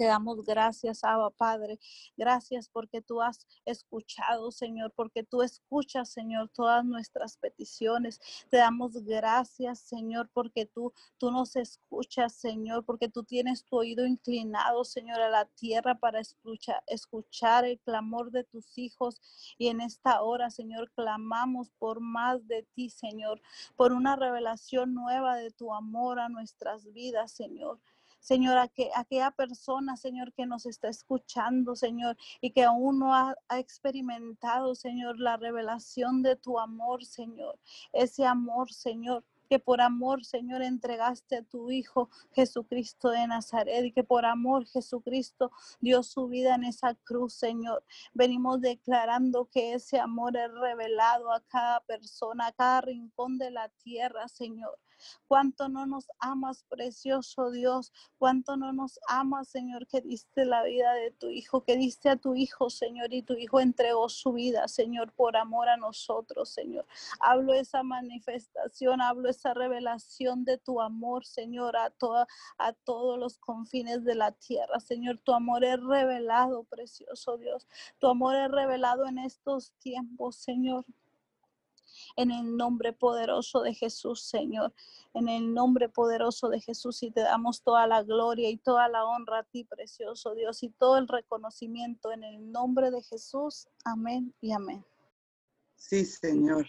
Te damos gracias, Abba Padre. Gracias porque tú has escuchado, Señor, porque tú escuchas, Señor, todas nuestras peticiones. Te damos gracias, Señor, porque tú, tú nos escuchas, Señor, porque tú tienes tu oído inclinado, Señor, a la tierra para escuchar, escuchar el clamor de tus hijos. Y en esta hora, Señor, clamamos por más de ti, Señor, por una revelación nueva de tu amor a nuestras vidas, Señor. Señor, a que, aquella persona, Señor, que nos está escuchando, Señor, y que aún no ha, experimentado, Señor, la revelación de tu amor, Señor. Ese amor, Señor que por amor, Señor, entregaste a tu Hijo Jesucristo de Nazaret y que por amor Jesucristo dio su vida en esa cruz, Señor. Venimos declarando que ese amor es revelado a cada persona, a cada rincón de la tierra, Señor. Cuánto no nos amas, precioso Dios. Cuánto no nos amas, Señor, que diste la vida de tu Hijo, que diste a tu Hijo, Señor, y tu Hijo entregó su vida, Señor, por amor a nosotros, Señor. Hablo esa manifestación, hablo esa revelación de tu amor, Señor, a, toda, a todos los confines de la tierra. Señor, tu amor es revelado, precioso Dios. Tu amor es revelado en estos tiempos, Señor en el nombre poderoso de Jesús, Señor. En el nombre poderoso de Jesús y te damos toda la gloria y toda la honra a ti, precioso Dios, y todo el reconocimiento en el nombre de Jesús. Amén y amén. Sí, Señor.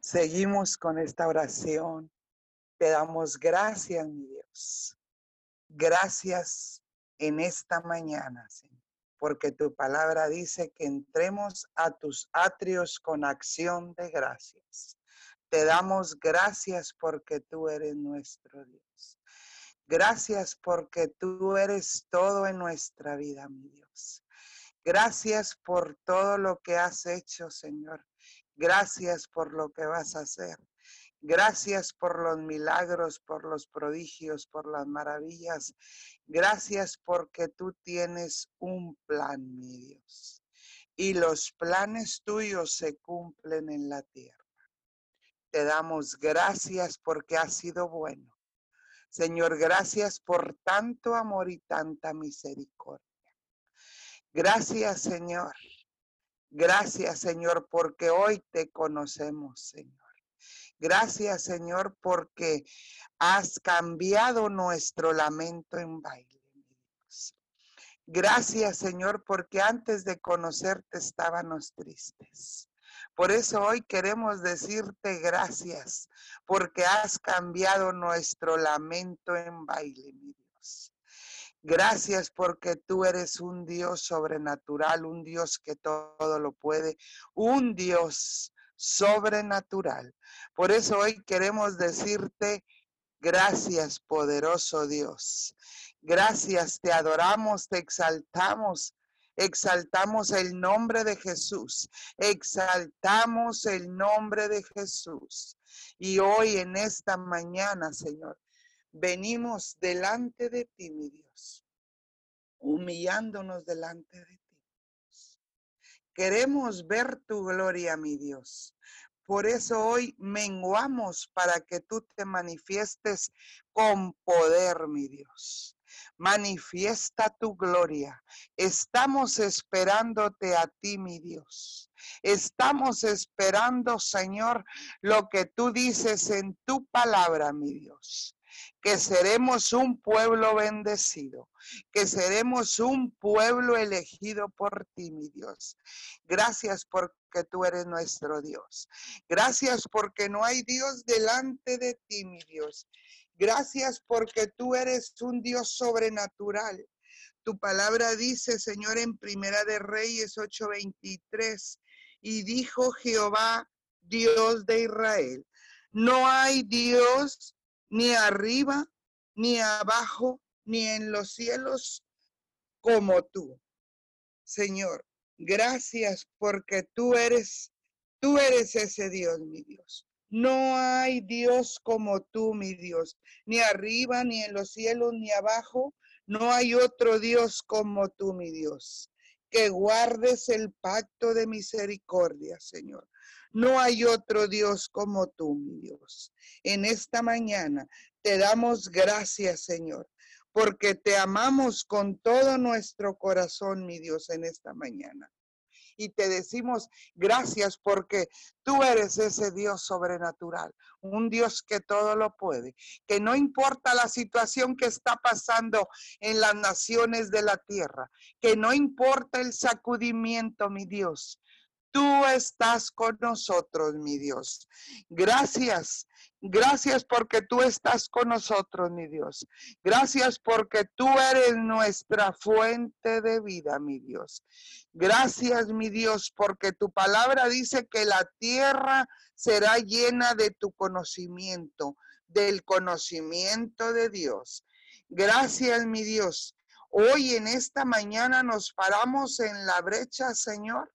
Seguimos con esta oración. Te damos gracias, mi Dios. Gracias en esta mañana, Señor porque tu palabra dice que entremos a tus atrios con acción de gracias. Te damos gracias porque tú eres nuestro Dios. Gracias porque tú eres todo en nuestra vida, mi Dios. Gracias por todo lo que has hecho, Señor. Gracias por lo que vas a hacer. Gracias por los milagros, por los prodigios, por las maravillas. Gracias porque tú tienes un plan, mi Dios. Y los planes tuyos se cumplen en la tierra. Te damos gracias porque has sido bueno. Señor, gracias por tanto amor y tanta misericordia. Gracias, Señor. Gracias, Señor, porque hoy te conocemos, Señor. Gracias, Señor, porque has cambiado nuestro lamento en baile. Gracias, Señor, porque antes de conocerte estábamos tristes. Por eso hoy queremos decirte gracias, porque has cambiado nuestro lamento en baile, mi Dios. Gracias porque tú eres un Dios sobrenatural, un Dios que todo lo puede, un Dios sobrenatural. Por eso hoy queremos decirte gracias, poderoso Dios. Gracias, te adoramos, te exaltamos. Exaltamos el nombre de Jesús. Exaltamos el nombre de Jesús. Y hoy en esta mañana, Señor, venimos delante de ti, mi Dios, humillándonos delante de ti Queremos ver tu gloria, mi Dios. Por eso hoy menguamos para que tú te manifiestes con poder, mi Dios. Manifiesta tu gloria. Estamos esperándote a ti, mi Dios. Estamos esperando, Señor, lo que tú dices en tu palabra, mi Dios que seremos un pueblo bendecido, que seremos un pueblo elegido por ti, mi Dios. Gracias porque tú eres nuestro Dios. Gracias porque no hay Dios delante de ti, mi Dios. Gracias porque tú eres un Dios sobrenatural. Tu palabra dice, Señor, en Primera de Reyes 8:23, y dijo Jehová, Dios de Israel, no hay Dios ni arriba, ni abajo, ni en los cielos como tú. Señor, gracias porque tú eres, tú eres ese Dios, mi Dios. No hay Dios como tú, mi Dios, ni arriba, ni en los cielos, ni abajo. No hay otro Dios como tú, mi Dios. Que guardes el pacto de misericordia, Señor. No hay otro Dios como tú, mi Dios. En esta mañana te damos gracias, Señor, porque te amamos con todo nuestro corazón, mi Dios, en esta mañana. Y te decimos gracias porque tú eres ese Dios sobrenatural, un Dios que todo lo puede, que no importa la situación que está pasando en las naciones de la tierra, que no importa el sacudimiento, mi Dios, Tú estás con nosotros, mi Dios. Gracias. Gracias porque tú estás con nosotros, mi Dios. Gracias porque tú eres nuestra fuente de vida, mi Dios. Gracias, mi Dios, porque tu palabra dice que la tierra será llena de tu conocimiento, del conocimiento de Dios. Gracias, mi Dios. Hoy en esta mañana nos paramos en la brecha, Señor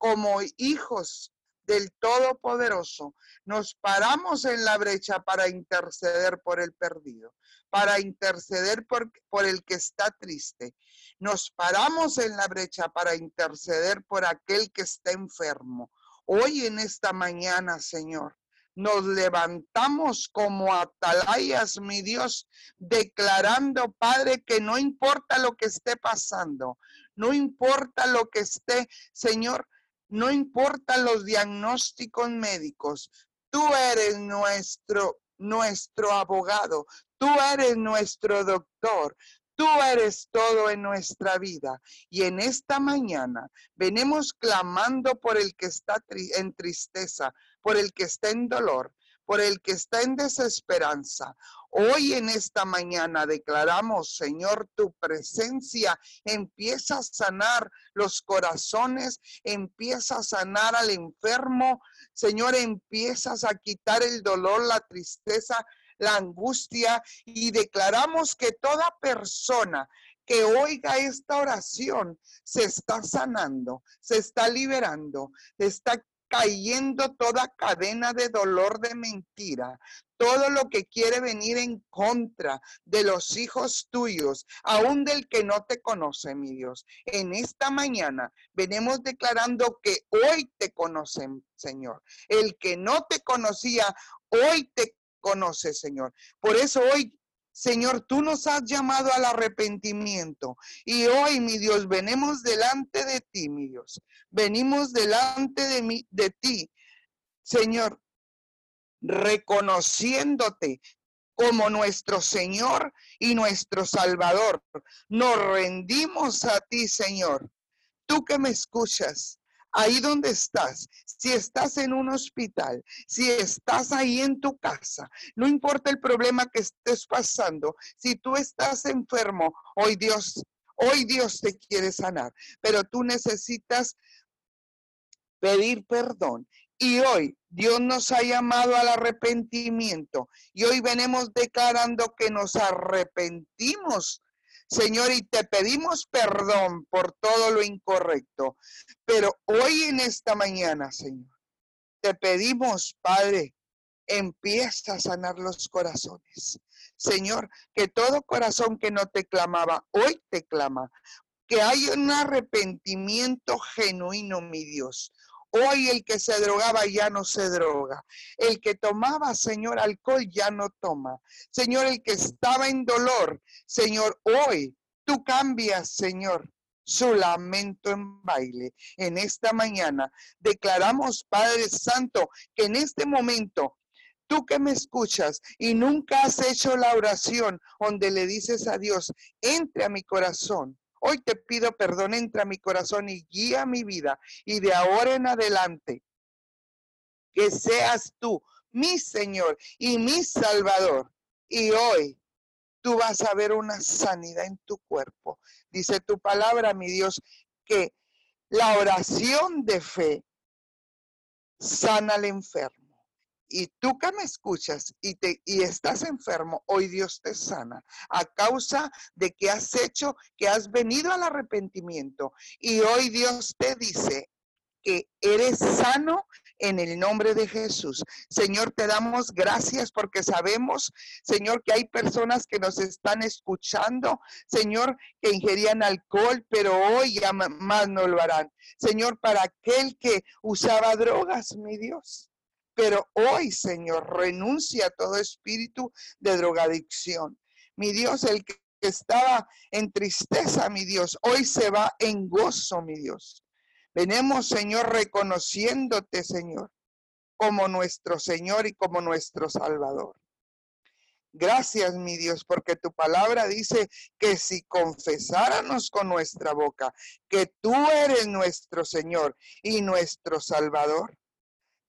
como hijos del Todopoderoso, nos paramos en la brecha para interceder por el perdido, para interceder por, por, el que está triste. Nos paramos en la brecha para interceder por aquel que está enfermo. Hoy en esta mañana, Señor, nos levantamos como atalayas, mi Dios, declarando, Padre, que no importa lo que esté pasando, no importa lo que esté, Señor, no importan los diagnósticos médicos, tú eres nuestro, nuestro abogado, tú eres nuestro doctor, Tú eres todo en nuestra vida. Y en esta mañana venimos clamando por el que está en tristeza, por el que está en dolor, por el que está en desesperanza. Hoy en esta mañana declaramos, Señor, tu presencia empieza a sanar los corazones, empieza a sanar al enfermo. Señor, empiezas a quitar el dolor, la tristeza, la angustia y declaramos que toda persona que oiga esta oración se está sanando, se está liberando, está cayendo toda cadena de dolor de mentira, todo lo que quiere venir en contra de los hijos tuyos, aún del que no te conoce, mi Dios. En esta mañana venimos declarando que hoy te conocen, Señor. El que no te conocía, hoy te conoce, Señor. Por eso hoy Señor, tú nos has llamado al arrepentimiento y hoy, mi Dios, venimos delante de ti, mi Dios. Venimos delante de, de ti, Señor, reconociéndote como nuestro Señor y nuestro Salvador. Nos rendimos a ti, Señor. Tú que me escuchas, ahí donde estás, si estás en un hospital, si estás ahí en tu casa, no importa el problema que estés pasando, si tú estás enfermo, hoy Dios, hoy Dios te quiere sanar, pero tú necesitas pedir perdón. Y hoy Dios nos ha llamado al arrepentimiento y hoy venimos declarando que nos arrepentimos Señor, y te pedimos perdón por todo lo incorrecto. Pero hoy en esta mañana, Señor, te pedimos, Padre, empieza a sanar los corazones. Señor, que todo corazón que no te clamaba, hoy te clama. Que haya un arrepentimiento genuino, mi Dios. Hoy el que se drogaba ya no se droga. El que tomaba, Señor, alcohol ya no toma. Señor, el que estaba en dolor, Señor, hoy tú cambias, Señor, su lamento en baile. En esta mañana declaramos, Padre Santo, que en este momento tú que me escuchas y nunca has hecho la oración donde le dices a Dios, entre a mi corazón, Hoy te pido perdón, entra a mi corazón y guía mi vida. Y de ahora en adelante, que seas tú mi Señor y mi Salvador. Y hoy tú vas a ver una sanidad en tu cuerpo. Dice tu palabra, mi Dios, que la oración de fe sana al enfermo y tú que me escuchas y, te, y estás enfermo, hoy Dios te sana a causa de que has hecho, que has venido al arrepentimiento. Y hoy Dios te dice que eres sano en el nombre de Jesús. Señor, te damos gracias porque sabemos, Señor, que hay personas que nos están escuchando, Señor, que ingerían alcohol, pero hoy ya más no lo harán. Señor, para aquel que usaba drogas, mi Dios. Pero hoy, Señor, renuncia a todo espíritu de drogadicción. Mi Dios, el que estaba en tristeza, mi Dios, hoy se va en gozo, mi Dios. Venemos, Señor, reconociéndote, Señor, como nuestro Señor y como nuestro Salvador. Gracias, mi Dios, porque tu palabra dice que si confesáramos con nuestra boca que tú eres nuestro Señor y nuestro Salvador,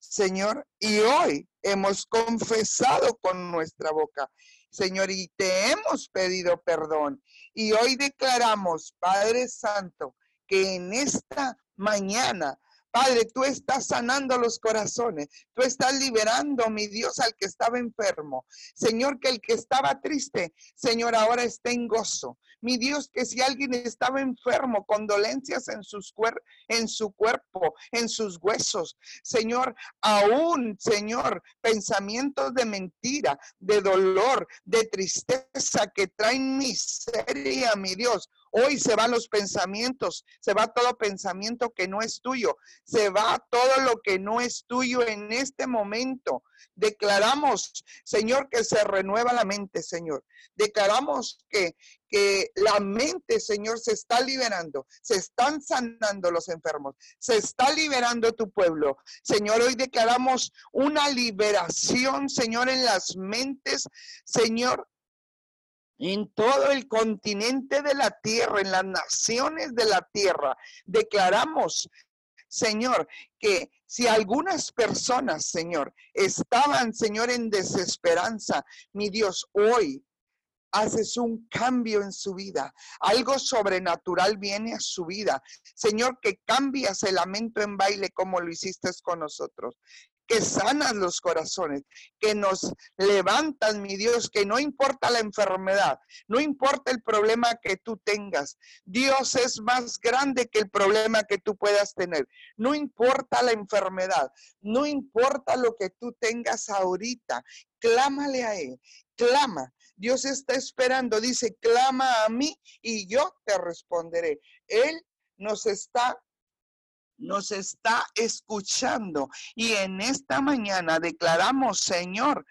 Señor, y hoy hemos confesado con nuestra boca, Señor, y te hemos pedido perdón. Y hoy declaramos, Padre Santo, que en esta mañana Padre, tú estás sanando los corazones, tú estás liberando, mi Dios, al que estaba enfermo. Señor, que el que estaba triste, Señor, ahora esté en gozo. Mi Dios, que si alguien estaba enfermo, con dolencias en, sus en su cuerpo, en sus huesos, Señor, aún, Señor, pensamientos de mentira, de dolor, de tristeza que traen miseria, mi Dios. Hoy se van los pensamientos, se va todo pensamiento que no es tuyo, se va todo lo que no es tuyo en este momento. Declaramos, Señor, que se renueva la mente, Señor. Declaramos que, que la mente, Señor, se está liberando, se están sanando los enfermos, se está liberando tu pueblo. Señor, hoy declaramos una liberación, Señor, en las mentes, Señor, en todo el continente de la tierra, en las naciones de la tierra. Declaramos, Señor, que si algunas personas, Señor, estaban, Señor, en desesperanza, mi Dios, hoy haces un cambio en su vida. Algo sobrenatural viene a su vida. Señor, que cambias el lamento en baile como lo hiciste con nosotros que sanas los corazones, que nos levantan, mi Dios, que no importa la enfermedad, no importa el problema que tú tengas. Dios es más grande que el problema que tú puedas tener. No importa la enfermedad, no importa lo que tú tengas ahorita, clámale a Él, clama. Dios está esperando, dice, clama a mí y yo te responderé. Él nos está nos está escuchando. Y en esta mañana declaramos, Señor,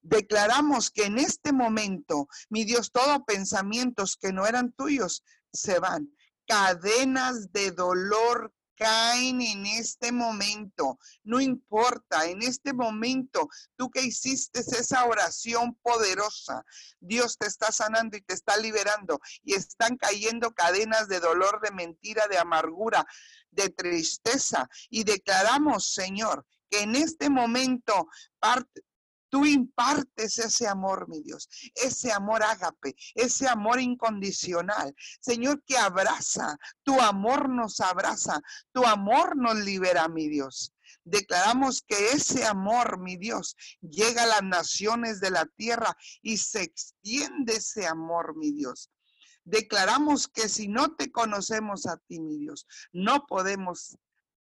declaramos que en este momento, mi Dios, todos pensamientos que no eran tuyos se van. Cadenas de dolor caen en este momento. No importa, en este momento, tú que hiciste esa oración poderosa, Dios te está sanando y te está liberando y están cayendo cadenas de dolor, de mentira, de amargura, de tristeza. Y declaramos, Señor, que en este momento parte, Tú impartes ese amor, mi Dios, ese amor ágape, ese amor incondicional. Señor, que abraza, tu amor nos abraza, tu amor nos libera, mi Dios. Declaramos que ese amor, mi Dios, llega a las naciones de la tierra y se extiende ese amor, mi Dios. Declaramos que si no te conocemos a ti, mi Dios, no podemos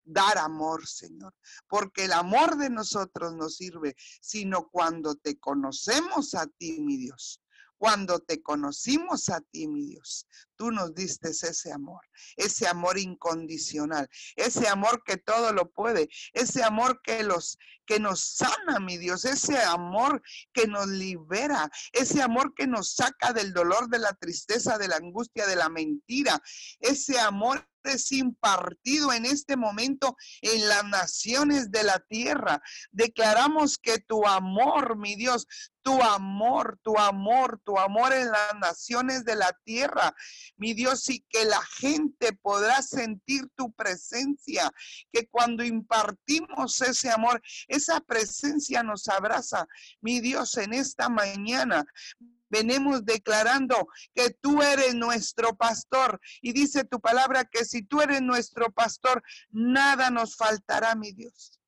dar amor, Señor, porque el amor de nosotros no sirve, sino cuando te conocemos a ti, mi Dios. Cuando te conocimos a ti, mi Dios, tú nos diste ese amor, ese amor incondicional, ese amor que todo lo puede, ese amor que los que nos sana, mi Dios, ese amor que nos libera, ese amor que nos saca del dolor, de la tristeza, de la angustia, de la mentira, ese amor es impartido en este momento en las naciones de la tierra. Declaramos que tu amor, mi Dios, tu amor, tu amor, tu amor en las naciones de la tierra, mi Dios, y que la gente podrá sentir tu presencia, que cuando impartimos ese amor, esa presencia nos abraza, mi Dios, en esta mañana venimos declarando que tú eres nuestro pastor. Y dice tu palabra que si tú eres nuestro pastor, nada nos faltará, mi Dios.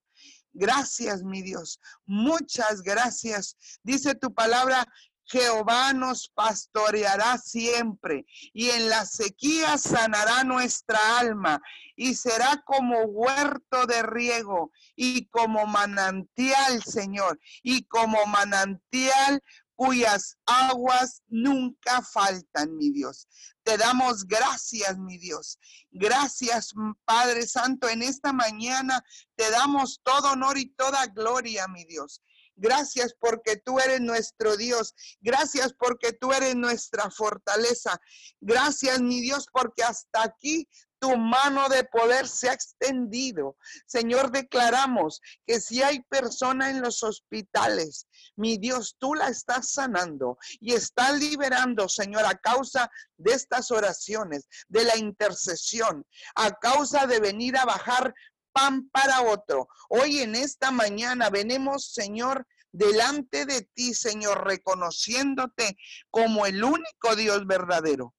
Gracias, mi Dios. Muchas gracias. Dice tu palabra Jehová nos pastoreará siempre y en la sequía sanará nuestra alma y será como huerto de riego y como manantial, Señor, y como manantial cuyas aguas nunca faltan, mi Dios. Te damos gracias, mi Dios. Gracias, Padre Santo. En esta mañana te damos todo honor y toda gloria, mi Dios. Gracias porque tú eres nuestro Dios. Gracias porque tú eres nuestra fortaleza. Gracias, mi Dios, porque hasta aquí tu mano de poder se ha extendido. Señor, declaramos que si hay persona en los hospitales, mi Dios, tú la estás sanando y estás liberando, Señor, a causa de estas oraciones, de la intercesión, a causa de venir a bajar pan para otro. Hoy en esta mañana venimos, Señor, delante de ti, Señor, reconociéndote como el único Dios verdadero.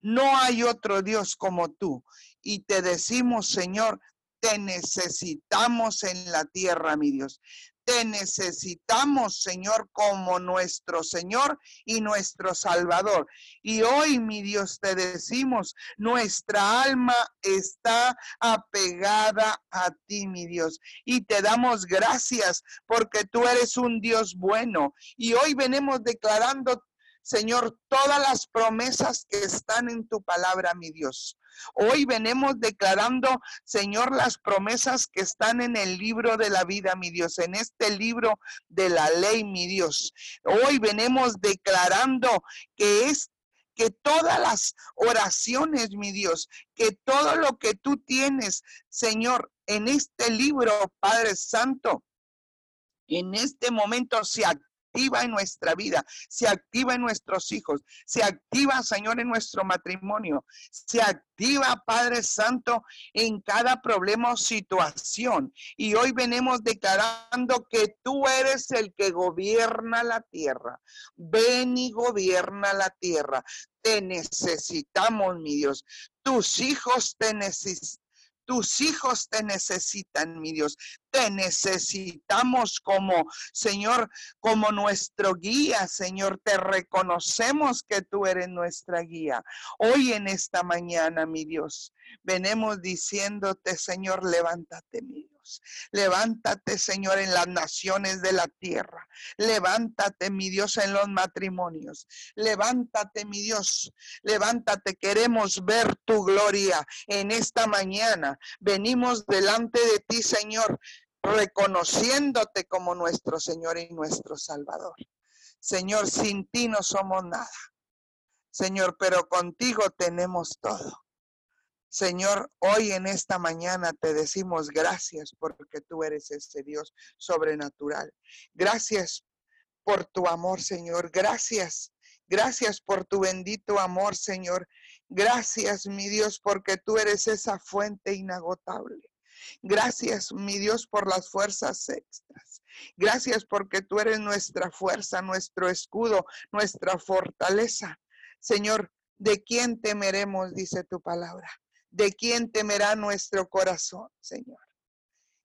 No hay otro Dios como tú. Y te decimos, Señor, te necesitamos en la tierra, mi Dios. Te necesitamos, Señor, como nuestro Señor y nuestro Salvador. Y hoy, mi Dios, te decimos, nuestra alma está apegada a ti, mi Dios. Y te damos gracias porque tú eres un Dios bueno. Y hoy venimos declarando Señor, todas las promesas que están en tu palabra, mi Dios. Hoy venimos declarando, Señor, las promesas que están en el libro de la vida, mi Dios, en este libro de la ley, mi Dios. Hoy venimos declarando que es que todas las oraciones, mi Dios, que todo lo que tú tienes, Señor, en este libro, Padre Santo, en este momento se activa en nuestra vida, se activa en nuestros hijos, se activa, Señor, en nuestro matrimonio, se activa, Padre Santo, en cada problema o situación. Y hoy venimos declarando que tú eres el que gobierna la tierra. Ven y gobierna la tierra. Te necesitamos, mi Dios. Tus hijos te necesitan tus hijos te necesitan, mi Dios. Te necesitamos como, Señor, como nuestro guía, Señor. Te reconocemos que tú eres nuestra guía. Hoy en esta mañana, mi Dios, venemos diciéndote, Señor, levántate, mi Levántate, Señor, en las naciones de la tierra. Levántate, mi Dios, en los matrimonios. Levántate, mi Dios. Levántate. Queremos ver tu gloria en esta mañana. Venimos delante de ti, Señor, reconociéndote como nuestro Señor y nuestro Salvador. Señor, sin ti no somos nada. Señor, pero contigo tenemos todo. Señor, hoy en esta mañana te decimos gracias porque tú eres ese Dios sobrenatural. Gracias por tu amor, Señor. Gracias. Gracias por tu bendito amor, Señor. Gracias, mi Dios, porque tú eres esa fuente inagotable. Gracias, mi Dios, por las fuerzas extras. Gracias porque tú eres nuestra fuerza, nuestro escudo, nuestra fortaleza. Señor, ¿de quién temeremos? Dice tu palabra. ¿De quién temerá nuestro corazón, Señor?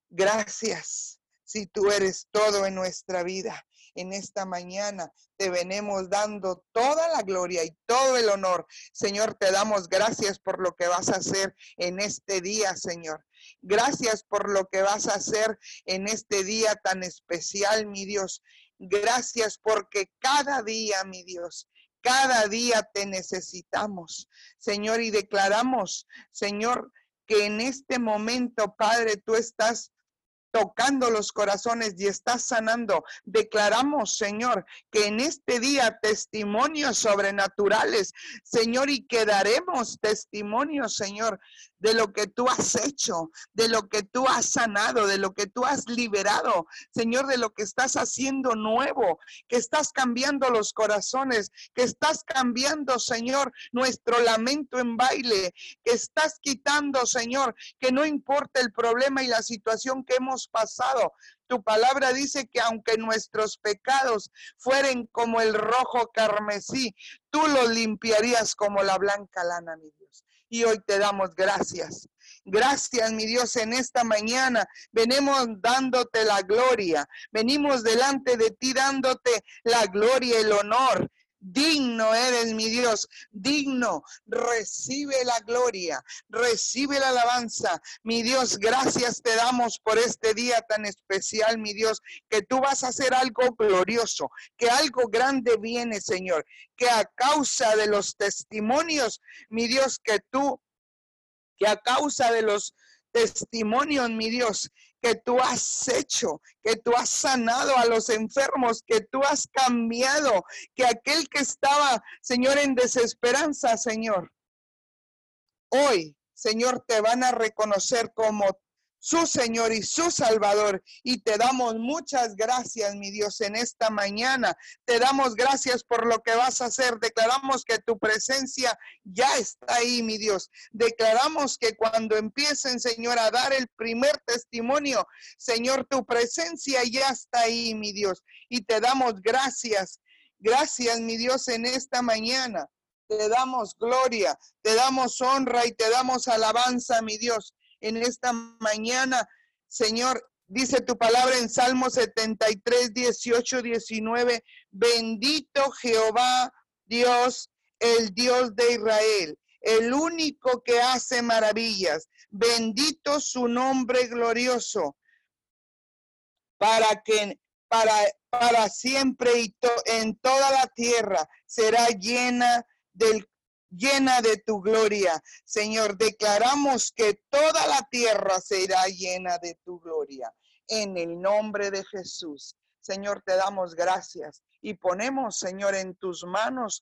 Gracias si tú eres todo en nuestra vida. En esta mañana te venimos dando toda la gloria y todo el honor. Señor, te damos gracias por lo que vas a hacer en este día, Señor. Gracias por lo que vas a hacer en este día tan especial, mi Dios. Gracias porque cada día, mi Dios, cada día te necesitamos, Señor, y declaramos, Señor, que en este momento, Padre, tú estás tocando los corazones y estás sanando. Declaramos, Señor, que en este día testimonios sobrenaturales, Señor, y que daremos testimonios, Señor, de lo que tú has hecho, de lo que tú has sanado, de lo que tú has liberado, Señor, de lo que estás haciendo nuevo, que estás cambiando los corazones, que estás cambiando, Señor, nuestro lamento en baile, que estás quitando, Señor, que no importa el problema y la situación que hemos pasado, tu palabra dice que aunque nuestros pecados fueren como el rojo carmesí, tú los limpiarías como la blanca lana, mi Dios y hoy te damos gracias. Gracias, mi Dios, en esta mañana venimos dándote la gloria. Venimos delante de ti dándote la gloria, el honor, Digno eres, mi Dios, digno. Recibe la gloria, recibe la alabanza. Mi Dios, gracias te damos por este día tan especial, mi Dios, que tú vas a hacer algo glorioso, que algo grande viene, Señor, que a causa de los testimonios, mi Dios, que tú, que a causa de los testimonios, mi Dios, que tú has hecho, que tú has sanado a los enfermos, que tú has cambiado, que aquel que estaba, Señor, en desesperanza, Señor, hoy, Señor, te van a reconocer como su Señor y su Salvador. Y te damos muchas gracias, mi Dios, en esta mañana. Te damos gracias por lo que vas a hacer. Declaramos que tu presencia ya está ahí, mi Dios. Declaramos que cuando empiecen, Señor, a dar el primer testimonio, Señor, tu presencia ya está ahí, mi Dios. Y te damos gracias. Gracias, mi Dios, en esta mañana. Te damos gloria, te damos honra y te damos alabanza, mi Dios en esta mañana, Señor. Dice tu palabra en Salmo 73, 18, 19, bendito Jehová Dios, el Dios de Israel, el único que hace maravillas. Bendito su nombre glorioso, para que para, para siempre y en toda la tierra será llena del llena de tu gloria. Señor, declaramos que toda la tierra será llena de tu gloria. En el nombre de Jesús. Señor, te damos gracias y ponemos, Señor, en tus manos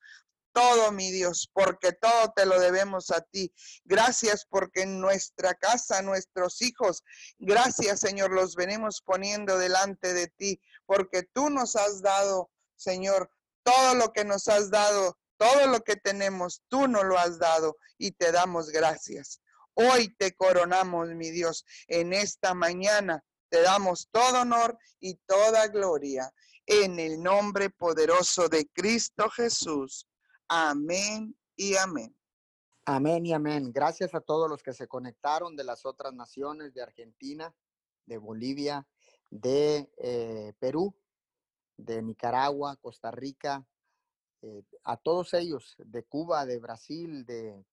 todo, mi Dios, porque todo te lo debemos a ti. Gracias porque en nuestra casa, nuestros hijos, gracias, Señor, los venimos poniendo delante de ti, porque tú nos has dado, Señor, todo lo que nos has dado todo lo que tenemos, tú nos lo has dado y te damos gracias. Hoy te coronamos, mi Dios, en esta mañana. Te damos todo honor y toda gloria en el nombre poderoso de Cristo Jesús. Amén y amén. Amén y amén. Gracias a todos los que se conectaron de las otras naciones, de Argentina, de Bolivia, de eh, Perú, de Nicaragua, Costa Rica, eh, a todos ellos, de Cuba, de Brasil, de,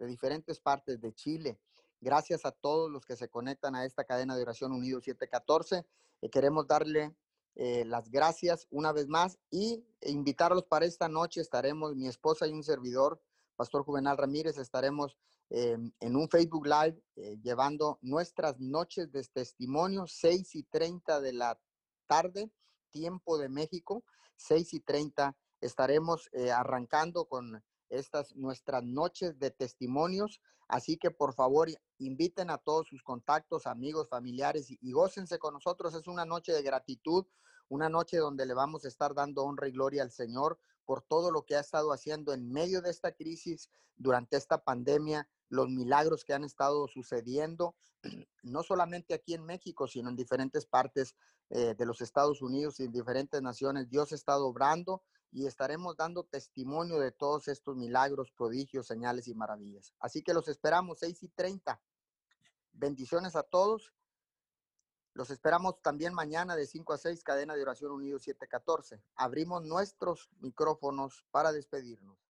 diferentes partes, de Chile. Gracias a todos los que se conectan a esta cadena de oración Unido 714. Eh, queremos darle eh, las gracias una vez más y invitarlos para esta noche. Estaremos, mi esposa y un servidor, Pastor Juvenal Ramírez, estaremos en un Facebook Live llevando nuestras noches de testimonio, 6 y 30 de la tarde, tiempo de México, 6 y 30 estaremos eh, arrancando con estas nuestras noches de testimonios. Así que por favor inviten a todos sus contactos, amigos, familiares y, y gócense con nosotros. Es una noche de gratitud, una noche donde le vamos a estar dando honra y gloria al Señor por todo lo que ha estado haciendo en medio de esta crisis, durante esta pandemia, los milagros que han estado sucediendo, no solamente aquí en México, sino en diferentes partes eh, de los Estados Unidos y en diferentes naciones. Dios ha estado obrando y estaremos dando testimonio de todos estos milagros, prodigios, señales y maravillas. Así que los esperamos 6 y 30. Bendiciones a todos. Los esperamos también mañana de 5 a 6, cadena de oración unido 714. Abrimos nuestros micrófonos para despedirnos.